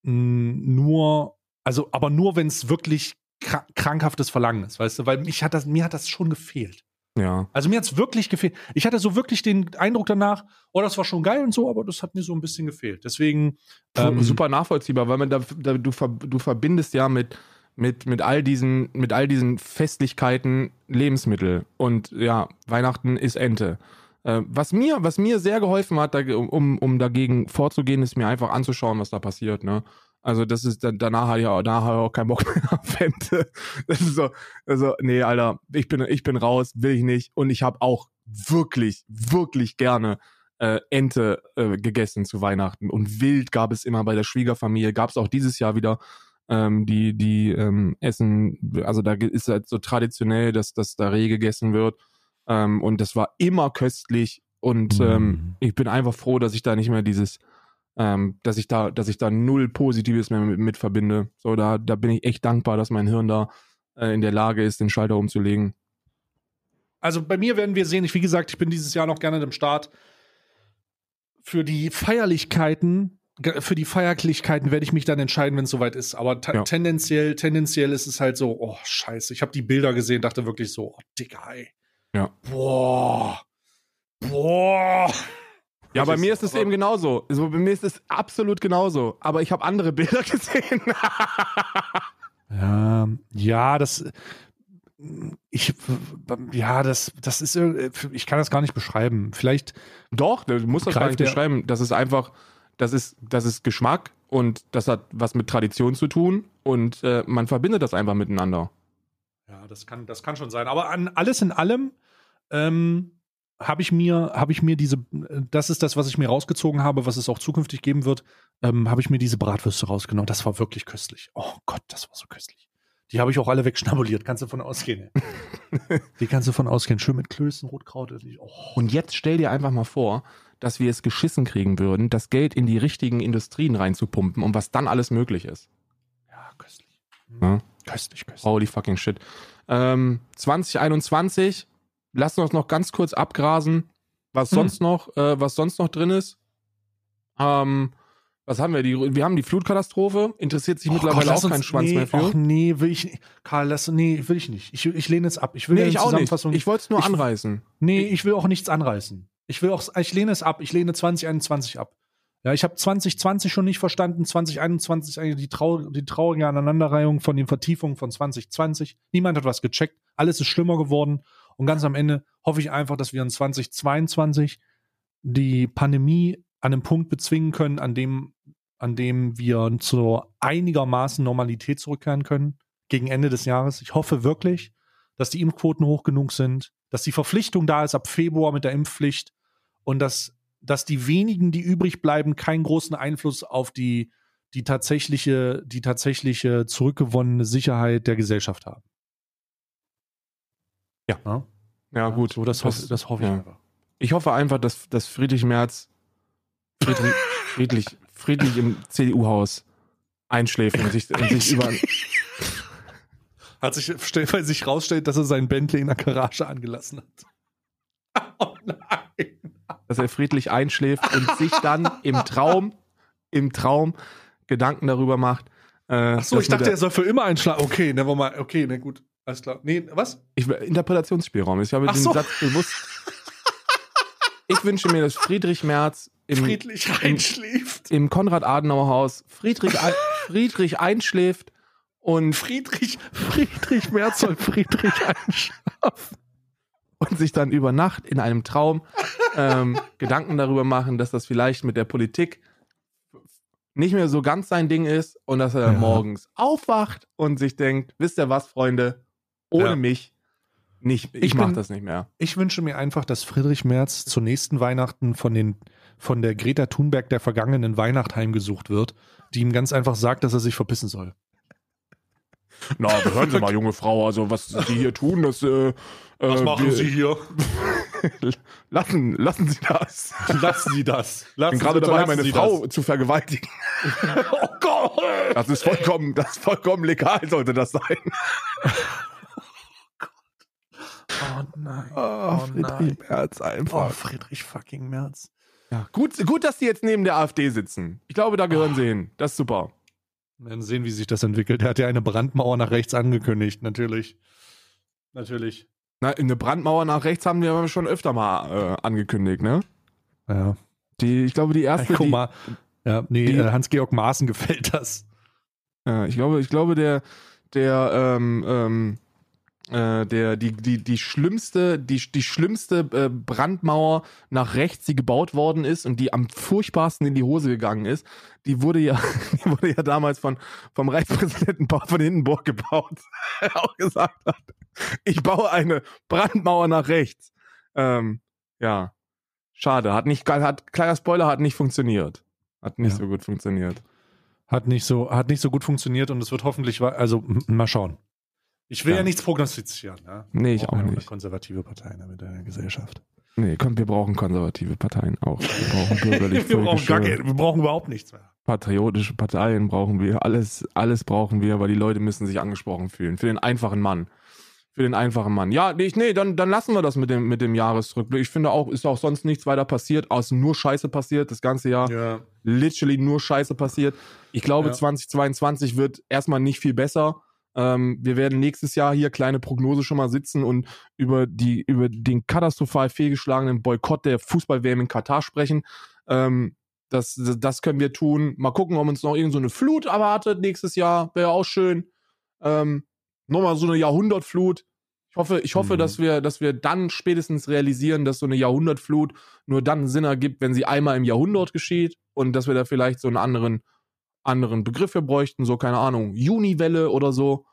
mh, nur, also, aber nur, wenn es wirklich kra krankhaftes Verlangen ist, weißt du, weil mich hat das, mir hat das schon gefehlt. Ja. Also mir hat es wirklich gefehlt. Ich hatte so wirklich den Eindruck danach, oh, das war schon geil und so, aber das hat mir so ein bisschen gefehlt. Deswegen ähm, super nachvollziehbar, weil man da, da du, ver, du verbindest ja mit mit mit all diesen mit all diesen Festlichkeiten Lebensmittel und ja Weihnachten ist Ente. Äh, was mir was mir sehr geholfen hat, da, um um dagegen vorzugehen, ist mir einfach anzuschauen, was da passiert. Ne? Also das ist dann danach hatte ich auch, danach habe ich auch keinen Bock mehr auf Ente. Das ist so also nee Alter, ich bin ich bin raus, will ich nicht und ich habe auch wirklich wirklich gerne äh, Ente äh, gegessen zu Weihnachten und Wild gab es immer bei der Schwiegerfamilie, gab es auch dieses Jahr wieder. Ähm, die die ähm, essen, also da ist halt so traditionell, dass dass da Reh gegessen wird Ähm, und das war immer köstlich. Und Mhm. ähm, ich bin einfach froh, dass ich da nicht mehr dieses, ähm, dass ich da, dass ich da null Positives mehr mit, mit verbinde. So, da, da bin ich echt dankbar, dass mein Hirn da äh, in der Lage ist, den Schalter umzulegen. Also bei mir werden wir sehen, ich, wie gesagt, ich bin dieses Jahr noch gerne im Start. Für die Feierlichkeiten, für die Feierlichkeiten werde ich mich dann entscheiden, wenn es soweit ist. Aber Ja. tendenziell, tendenziell ist es halt so, oh scheiße, ich habe die Bilder gesehen, dachte wirklich so, oh Digga, ey. Ja. Boah. Boah. Ja, bei mir ist es eben genauso. Also bei mir ist es absolut genauso. Aber ich habe andere Bilder gesehen. Ja, ja, das. Ich, ja, das, das ist, ich kann das gar nicht beschreiben. Vielleicht, Doch, du musst das gar nicht beschreiben. Das ist einfach, das ist, das ist Geschmack und das hat was mit Tradition zu tun und äh, man verbindet das einfach miteinander. Ja, das kann, das kann schon sein. Aber an alles in allem ähm, habe ich mir, habe ich mir diese, das ist das, was ich mir rausgezogen habe, was es auch zukünftig geben wird, ähm, habe ich mir diese Bratwürste rausgenommen. Das war wirklich köstlich. Oh Gott, das war so köstlich. Die habe ich auch alle wegschnabuliert. Kannst du von ausgehen. Die kannst du von ausgehen. Schön mit Klößen, Rotkraut. Oh. Und jetzt stell dir einfach mal vor, dass wir es geschissen kriegen würden, das Geld in die richtigen Industrien reinzupumpen und was dann alles möglich ist. Ja, köstlich. Ja. Köstlich, köstlich. Holy fucking shit. Ähm, 2021, lassen wir uns noch ganz kurz abgrasen, was Hm. sonst noch, äh, was sonst noch drin ist. Ähm, was haben wir? Die, wir haben die Flutkatastrophe. Interessiert sich Oh mittlerweile Gott, auch kein Schwanz nee, mehr für. Och, nee, will ich nicht. Karl, lass, nee, will ich nicht. Ich, ich lehne es ab. Ich will nee, eine ich auch nicht. Ich wollte es nur Ich- anreißen. Nee, ich will auch nichts anreißen. Ich will auch, ich lehne es ab. Ich lehne 2021 ab. Ja, ich habe 2020 schon nicht verstanden. 2021 ist eigentlich die, trau die traurige Aneinanderreihung von den Vertiefungen von 2020. Niemand hat was gecheckt. Alles ist schlimmer geworden. Und ganz am Ende hoffe ich einfach, dass wir in 2022 die Pandemie an einem Punkt bezwingen können, an dem, an dem wir zu einigermaßen Normalität zurückkehren können. Gegen Ende des Jahres. Ich hoffe wirklich, dass die Impfquoten hoch genug sind, dass die Verpflichtung da ist ab Februar mit der Impfpflicht und dass, dass die wenigen, die übrig bleiben, keinen großen Einfluss auf die, die, tatsächliche, die tatsächliche zurückgewonnene Sicherheit der Gesellschaft haben. Ja. Ja, gut. So, das, hoffe, Das- das hoffe ich ja. einfach. Ich hoffe einfach, dass, dass Friedrich Merz friedlich, friedlich, friedlich im CDU-Haus einschläft und sich, und sich über. Hat sich, weil sich rausstellt, dass er sein Bentley in der Garage angelassen hat. Oh nein. dass er friedlich einschläft und sich dann im Traum, im Traum Gedanken darüber macht. Äh, Achso, ich dachte, er soll für immer einschlagen. Okay, never mind. Okay, na gut. Alles klar. Nee, was? ich, Interpretationsspielraum. Ich habe Ach den so. Satz bewusst. Ich wünsche mir, dass Friedrich Merz im, Friedlich einschläft. im Konrad-Adenauer-Haus Friedrich, ein- Friedrich einschläft und, Friedrich, Friedrich Merz soll Friedrich einschlafen. und sich dann über Nacht in einem Traum ähm, Gedanken darüber machen, dass das vielleicht mit der Politik nicht mehr so ganz sein Ding ist und dass er dann Ja. morgens aufwacht und sich denkt, wisst ihr was, Freunde, ohne Ja. mich nicht, ich, Ich mach bin- das nicht mehr. Ich wünsche mir einfach, dass Friedrich Merz zur nächsten Weihnachten von, den, von der Greta Thunberg der vergangenen Weihnacht heimgesucht wird, die ihm ganz einfach sagt, dass er sich verpissen soll. Na, hören Sie mal, junge Frau, also was Sie hier tun, das äh, Was äh, machen wir- Sie hier? Lassen, lassen Sie das. Lassen Sie das. Ich bin gerade dabei, meine Sie Frau zu vergewaltigen. Das. Oh Gott! Das ist vollkommen, das ist vollkommen legal, sollte das sein. Oh nein. Oh, Friedrich Merz Oh, Friedrich fucking Merz. Ja, gut, gut, dass die jetzt neben der AfD sitzen. Ich glaube, da gehören sie hin. Das ist super. Wir werden sehen, wie sich das entwickelt. Er hat ja eine Brandmauer nach rechts angekündigt, natürlich. Natürlich. Na, eine Brandmauer nach rechts haben wir aber schon öfter mal äh, angekündigt, ne? Ja. Die, ich glaube, die erste, Guck die, mal. Ja, nee, die- äh, Hans-Georg Maaßen gefällt das. Ja, ich glaube, ich glaube, der, der, ähm, ähm, äh, der, die, die, die schlimmste, die, die schlimmste äh, Brandmauer nach rechts, die gebaut worden ist und die am furchtbarsten in die Hose gegangen ist, die wurde ja, die wurde ja damals von, vom Reichspräsidenten Paul von Hindenburg gebaut, der auch gesagt hat, ich baue eine Brandmauer nach rechts. Ähm, ja, schade, hat nicht, hat, kleiner Spoiler, hat nicht funktioniert. Hat nicht Ja. so gut funktioniert. Hat nicht so, hat nicht so gut funktioniert und es wird hoffentlich, also mal schauen. Ich will ja, Ja. nichts prognostizieren. Ne? Nee, ich auch nicht. Konservative Partei ne, mit der Gesellschaft. Nee, komm, wir brauchen konservative Parteien auch. Wir brauchen bürgerlich wir, brauchen gar völkische, kein, wir brauchen überhaupt nichts mehr. patriotische Parteien brauchen wir. Alles, alles brauchen wir, weil die Leute müssen sich angesprochen fühlen. Für den einfachen Mann. Für den einfachen Mann. Ja, nee, nee dann, dann lassen wir das mit dem, mit dem Jahresrückblick. Ich finde auch, ist auch sonst nichts weiter passiert, außer nur Scheiße passiert, das ganze Jahr. Ja. literally nur Scheiße passiert. Ich glaube, Ja. 2022 wird erstmal nicht viel besser. Ähm, wir werden nächstes Jahr hier kleine Prognose schon mal sitzen und über die über den katastrophal fehlgeschlagenen Boykott der Fußball-WM in Katar sprechen. Ähm, das, das, können wir tun. Mal gucken, ob uns noch irgend so eine Flut erwartet nächstes Jahr. Wäre auch schön. Ähm, nochmal so eine Jahrhundertflut. Ich hoffe, ich hoffe, Mhm. dass wir, dass wir dann spätestens realisieren, dass so eine Jahrhundertflut nur dann Sinn ergibt, wenn sie einmal im Jahrhundert geschieht und dass wir da vielleicht so einen anderen, anderen Begriff für bräuchten, so keine Ahnung, Juniwelle oder so.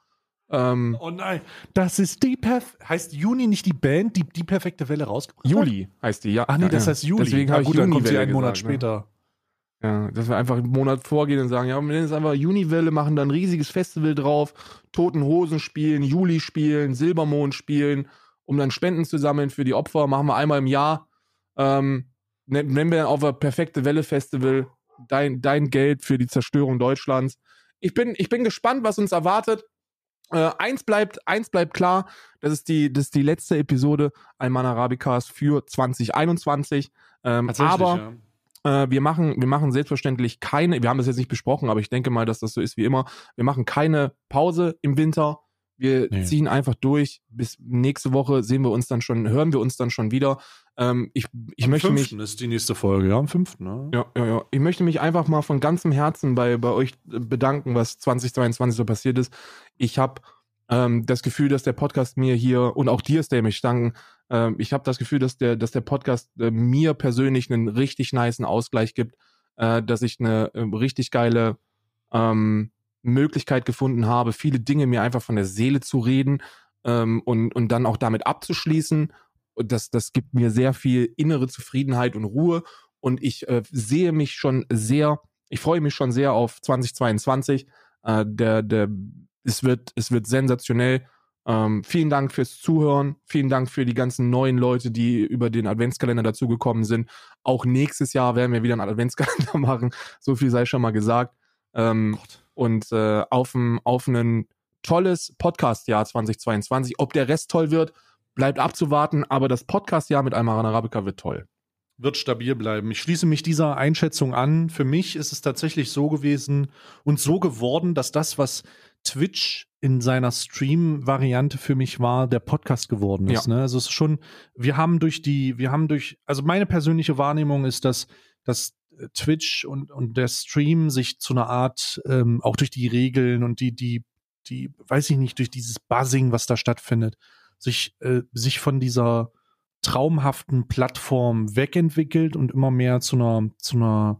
Ähm, Oh nein, das ist die Perf heißt Juni nicht die Band, die die perfekte Welle rausgebracht hat? Juli heißt die, ja. Ach nee, ja, das ja. heißt Juli. Deswegen Na habe ich gut, dann kommt sie Juniwelle einen Monat gesagt, ne? später. Ja, dass wir einfach einen Monat vorgehen und sagen, ja, wir nennen es einfach Juniwelle, machen dann ein riesiges Festival drauf, Toten Hosen spielen, Juli spielen, Silbermond spielen, um dann Spenden zu sammeln für die Opfer, machen wir einmal im Jahr. Ähm, nen- nennen wir dann auf ein perfekte Welle Festival dein, dein Geld für die Zerstörung Deutschlands. Ich bin, ich bin gespannt, was uns erwartet. Äh, eins bleibt, eins bleibt klar, das ist die, das ist die letzte Episode Alman Arabicas für 2021. Ähm, aber äh, wir machen, wir machen selbstverständlich keine, wir haben das jetzt nicht besprochen, aber ich denke mal, dass das so ist wie immer. Wir machen keine Pause im Winter. Wir Nee. ziehen einfach durch. Bis nächste Woche sehen wir uns dann schon, hören wir uns dann schon wieder. Ähm, ich ich Am möchte mich, 5. ist die nächste Folge, ja, am 5. Ne? ja, ja, ja. Ich möchte mich einfach mal von ganzem Herzen bei, bei euch äh, bedanken, was 2022 so passiert ist. Ich habe ähm, das Gefühl, dass der Podcast mir hier und auch dir, Stay, mich danken. Ähm, ich habe das Gefühl, dass der, dass der Podcast äh, mir persönlich einen richtig niceen Ausgleich gibt, äh, dass ich eine äh, richtig geile ähm, Möglichkeit gefunden habe, viele Dinge mir einfach von der Seele zu reden ähm, und, und dann auch damit abzuschließen. Das, das gibt mir sehr viel innere Zufriedenheit und Ruhe. Und ich äh, sehe mich schon sehr, ich freue mich schon sehr auf 2022. Äh, der, der, es wird, es wird sensationell. Ähm, vielen Dank fürs Zuhören. Vielen Dank für die ganzen neuen Leute, die über den Adventskalender dazugekommen sind. Auch nächstes Jahr werden wir wieder einen Adventskalender machen. So viel sei schon mal gesagt. Ähm, und äh, auf ein, auf ein tolles Podcast-Jahr 2022. Ob der Rest toll wird, bleibt abzuwarten, aber das Podcast-Jahr mit Almaran Arabica wird toll. Wird stabil bleiben. Ich schließe mich dieser Einschätzung an. Für mich ist es tatsächlich so gewesen und so geworden, dass das, was Twitch in seiner Stream-Variante für mich war, der Podcast geworden ist. Ne? Also es ist schon, wir haben durch die, wir haben durch, also meine persönliche Wahrnehmung ist, dass, dass Twitch und, und der Stream sich zu einer Art, ähm, auch durch die Regeln und die, die, die, weiß ich nicht, durch dieses Buzzing, was da stattfindet, sich, äh, sich von dieser traumhaften Plattform wegentwickelt und immer mehr zu einer, zu einer,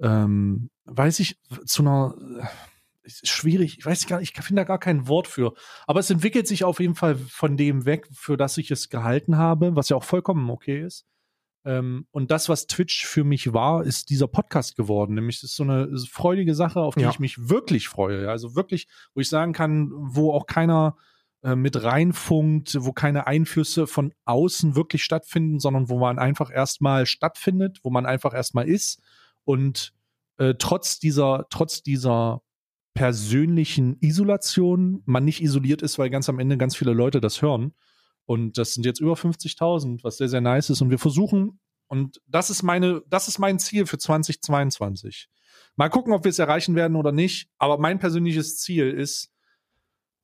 ähm, weiß ich, zu einer, äh, ist schwierig, ich weiß gar nicht, ich finde da gar kein Wort für. Aber es entwickelt sich auf jeden Fall von dem weg, für das ich es gehalten habe, was ja auch vollkommen okay ist. Ähm, und das, was Twitch für mich war, ist dieser Podcast geworden. Nämlich es ist so eine freudige Sache, auf die Ja. ich mich wirklich freue. Also wirklich, wo ich sagen kann, wo auch keiner äh, mit reinfunkt, wo keine Einflüsse von außen wirklich stattfinden, sondern wo man einfach erstmal stattfindet, wo man einfach erstmal ist und äh, trotz dieser, trotz dieser persönlichen Isolation man nicht isoliert ist, weil ganz am Ende ganz viele Leute das hören. Und das sind jetzt über 50.000, was sehr, sehr nice ist. Und wir versuchen, und das ist meine, das ist mein Ziel für 2022. Mal gucken, ob wir es erreichen werden oder nicht. Aber mein persönliches Ziel ist,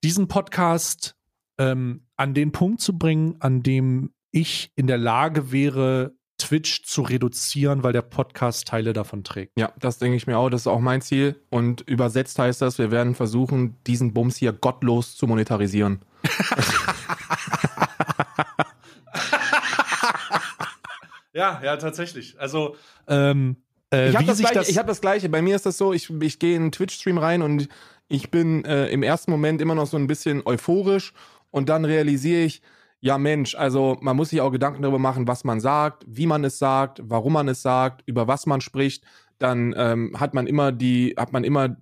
diesen Podcast ähm, an den Punkt zu bringen, an dem ich in der Lage wäre, Twitch zu reduzieren, weil der Podcast Teile davon trägt. Ja, das denke ich mir auch. Das ist auch mein Ziel. Und übersetzt heißt das, wir werden versuchen, diesen Bums hier gottlos zu monetarisieren. Ja, ja, tatsächlich. Also, ähm, äh, Ich habe das, gleiche- das. ich hab das Gleiche. Bei mir ist das so, ich, ich gehe in einen Twitch-Stream rein und ich bin äh, im ersten Moment immer noch so ein bisschen euphorisch und dann realisiere ich, ja Mensch, also man muss sich auch Gedanken darüber machen, was man sagt, wie man es sagt, warum man es sagt, über was man spricht. Dann ähm, hat man immer die, hat man immer,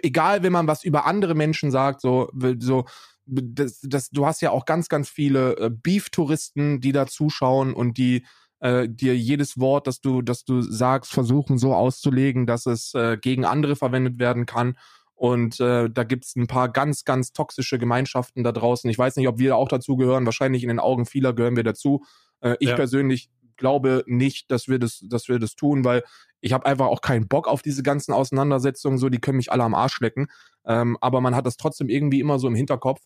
egal wenn man was über andere Menschen sagt, so, so das, das, du hast ja auch ganz, ganz viele äh, Beef-Touristen, die da zuschauen und die äh, dir jedes Wort, das du, das du sagst, versuchen so auszulegen, dass es äh, gegen andere verwendet werden kann. Und äh, da gibt's ein paar ganz, ganz toxische Gemeinschaften da draußen. Ich weiß nicht, ob wir auch dazu gehören. Wahrscheinlich in den Augen vieler gehören wir dazu. Äh, ich Ja. persönlich glaube nicht, dass wir das, dass wir das tun, weil ich habe einfach auch keinen Bock auf diese ganzen Auseinandersetzungen. So, die können mich alle am Arsch lecken. Ähm, aber man hat das trotzdem irgendwie immer so im Hinterkopf.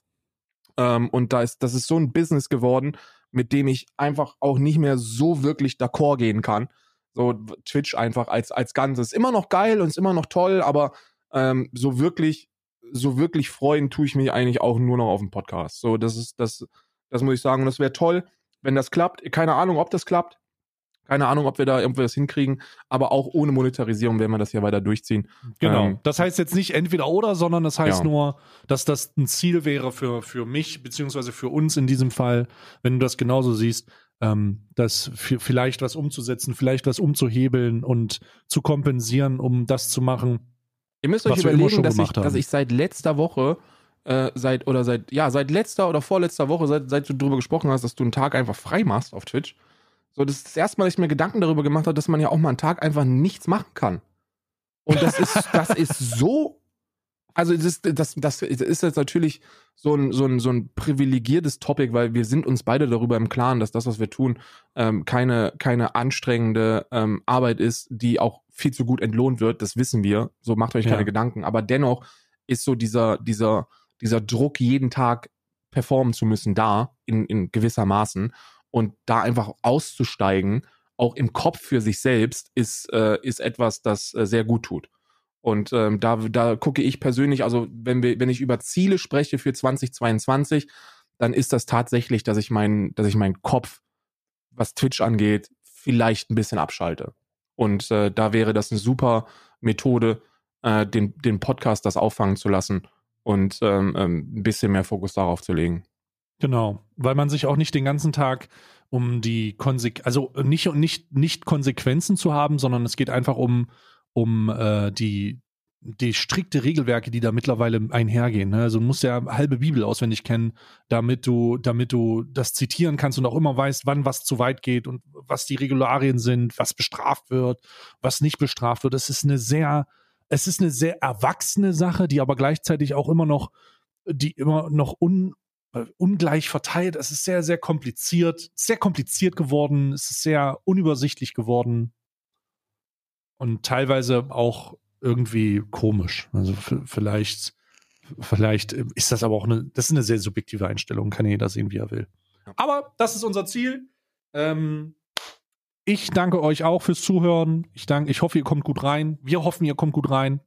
Ähm, und da ist, das ist so ein Business geworden, mit dem ich einfach auch nicht mehr so wirklich d'accord gehen kann. So Twitch einfach als, als Ganzes. Immer noch geil und ist immer noch toll, aber ähm, so wirklich, so wirklich freuen tue ich mich eigentlich auch nur noch auf dem Podcast. So, das ist, das, das muss ich sagen. Und das wäre toll, wenn das klappt. Keine Ahnung, ob das klappt. Keine Ahnung, ob wir da irgendwas hinkriegen, aber auch ohne Monetarisierung werden wir das ja weiter durchziehen. Genau. Ähm, das heißt jetzt nicht entweder oder, sondern das heißt Ja. nur, dass das ein Ziel wäre für, für mich, beziehungsweise für uns in diesem Fall, wenn du das genauso siehst, ähm, das vielleicht was umzusetzen, vielleicht was umzuhebeln und zu kompensieren, um das zu machen. Ihr müsst euch überlegen, dass ich, haben. dass ich seit letzter Woche, äh, seit, oder seit, ja, seit letzter oder vorletzter Woche, seit, seit du darüber gesprochen hast, dass du einen Tag einfach frei machst auf Twitch. So, das ist das erste Mal, dass ich mir Gedanken darüber gemacht habe, dass man ja auch mal einen Tag einfach nichts machen kann. Und das ist, das ist so, also das, ist- das, das ist jetzt natürlich so ein, so, ein, so ein privilegiertes Topic, weil wir sind uns beide darüber im Klaren, dass das, was wir tun, ähm, keine, keine anstrengende ähm, Arbeit ist, die auch viel zu gut entlohnt wird. Das wissen wir. So macht euch Ja. keine Gedanken. Aber dennoch ist so dieser, dieser, dieser Druck, jeden Tag performen zu müssen, da in, in gewisser Maßen. Und da einfach auszusteigen, auch im Kopf für sich selbst, ist, äh, ist etwas, das äh, sehr gut tut. Und ähm, da, da gucke ich persönlich, also wenn wir, wenn ich über Ziele spreche für 2022, dann ist das tatsächlich, dass ich meinen, dass ich meinen Kopf, was Twitch angeht, vielleicht ein bisschen abschalte. Und äh, da wäre das eine super Methode, äh, den, den Podcast das auffangen zu lassen und ähm, ähm, ein bisschen mehr Fokus darauf zu legen. Genau, weil man sich auch nicht den ganzen Tag um die Konsequenzen, also nicht, nicht, nicht Konsequenzen zu haben, sondern es geht einfach um, um äh, die, die strikte Regelwerke, die da mittlerweile einhergehen. Ne? Also du musst ja halbe Bibel auswendig kennen, damit du, damit du das zitieren kannst und auch immer weißt, wann was zu weit geht und was die Regularien sind, was bestraft wird, was nicht bestraft wird. Es ist eine sehr, es ist eine sehr erwachsene Sache, die aber gleichzeitig auch immer noch, die immer noch un, ungleich verteilt. Es ist sehr, sehr kompliziert, sehr kompliziert geworden. Es ist sehr unübersichtlich geworden und teilweise auch irgendwie komisch. Also vielleicht, vielleicht ist das aber auch eine, das ist eine sehr subjektive Einstellung. Kann jeder sehen, wie er will. Aber das ist unser Ziel. Ähm, ich danke euch auch fürs Zuhören. Ich danke, ich hoffe, ihr kommt gut rein. Wir hoffen, ihr kommt gut rein.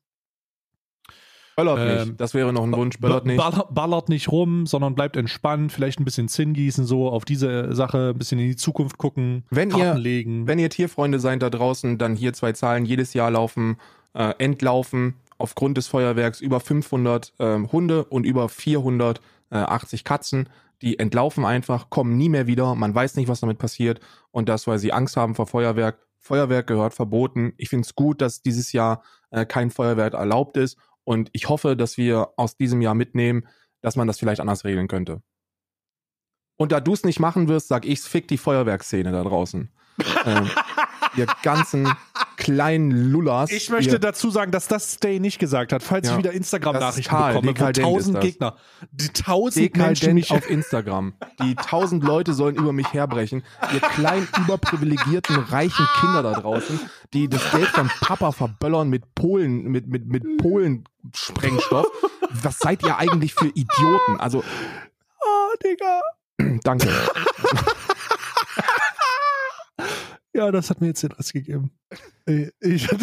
Böllert Ähm, nicht. Das wäre noch ein Wunsch. Böllert nicht. Ballert, nicht rum, sondern bleibt entspannt, vielleicht ein bisschen Zinn gießen, so auf diese Sache, ein bisschen in die Zukunft gucken, Wenn Karten ihr- legen. Wenn ihr Tierfreunde seid da draußen, dann hier zwei Zahlen. Jedes Jahr laufen, äh, entlaufen aufgrund des Feuerwerks über 500 ähm, Hunde und über 480 Katzen. Die entlaufen einfach, kommen nie mehr wieder. Man weiß nicht, was damit passiert. Und das, weil sie Angst haben vor Feuerwerk. Feuerwerk gehört verboten. Ich finde es gut, dass dieses Jahr äh, kein Feuerwerk erlaubt ist. Und ich hoffe, dass wir aus diesem Jahr mitnehmen, dass man das vielleicht anders regeln könnte. Und da du es nicht machen wirst, sag ich's, fick die Feuerwerksszene da draußen. ähm, ihr ganzen kleinen Lullas. Ich möchte dazu sagen, dass das Stay nicht gesagt hat, falls Ja. ich wieder Instagram-Nachrichten bekomme, ist tausend. Gegner, die tausend Menschen Dekadent mich auf Instagram. Die tausend Leute sollen über mich herbrechen. Ihr kleinen, überprivilegierten, reichen Kinder da draußen, die das Geld von Papa verböllern mit Polen, mit, mit, mit Polen-Sprengstoff. Was seid ihr eigentlich für Idioten? Also, Oh, Digga. danke. Ja, das hat mir jetzt den Rest gegeben. Äh, Ich,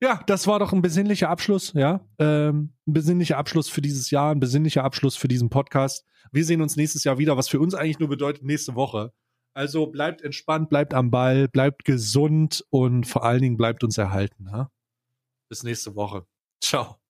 ja, das war doch ein besinnlicher Abschluss, ja. Ähm, ein besinnlicher Abschluss für dieses Jahr, ein besinnlicher Abschluss für diesen Podcast. Wir sehen uns nächstes Jahr wieder, was für uns eigentlich nur bedeutet nächste Woche. Also bleibt entspannt, bleibt am Ball, bleibt gesund und vor allen Dingen bleibt uns erhalten. Ja? Bis nächste Woche. Ciao.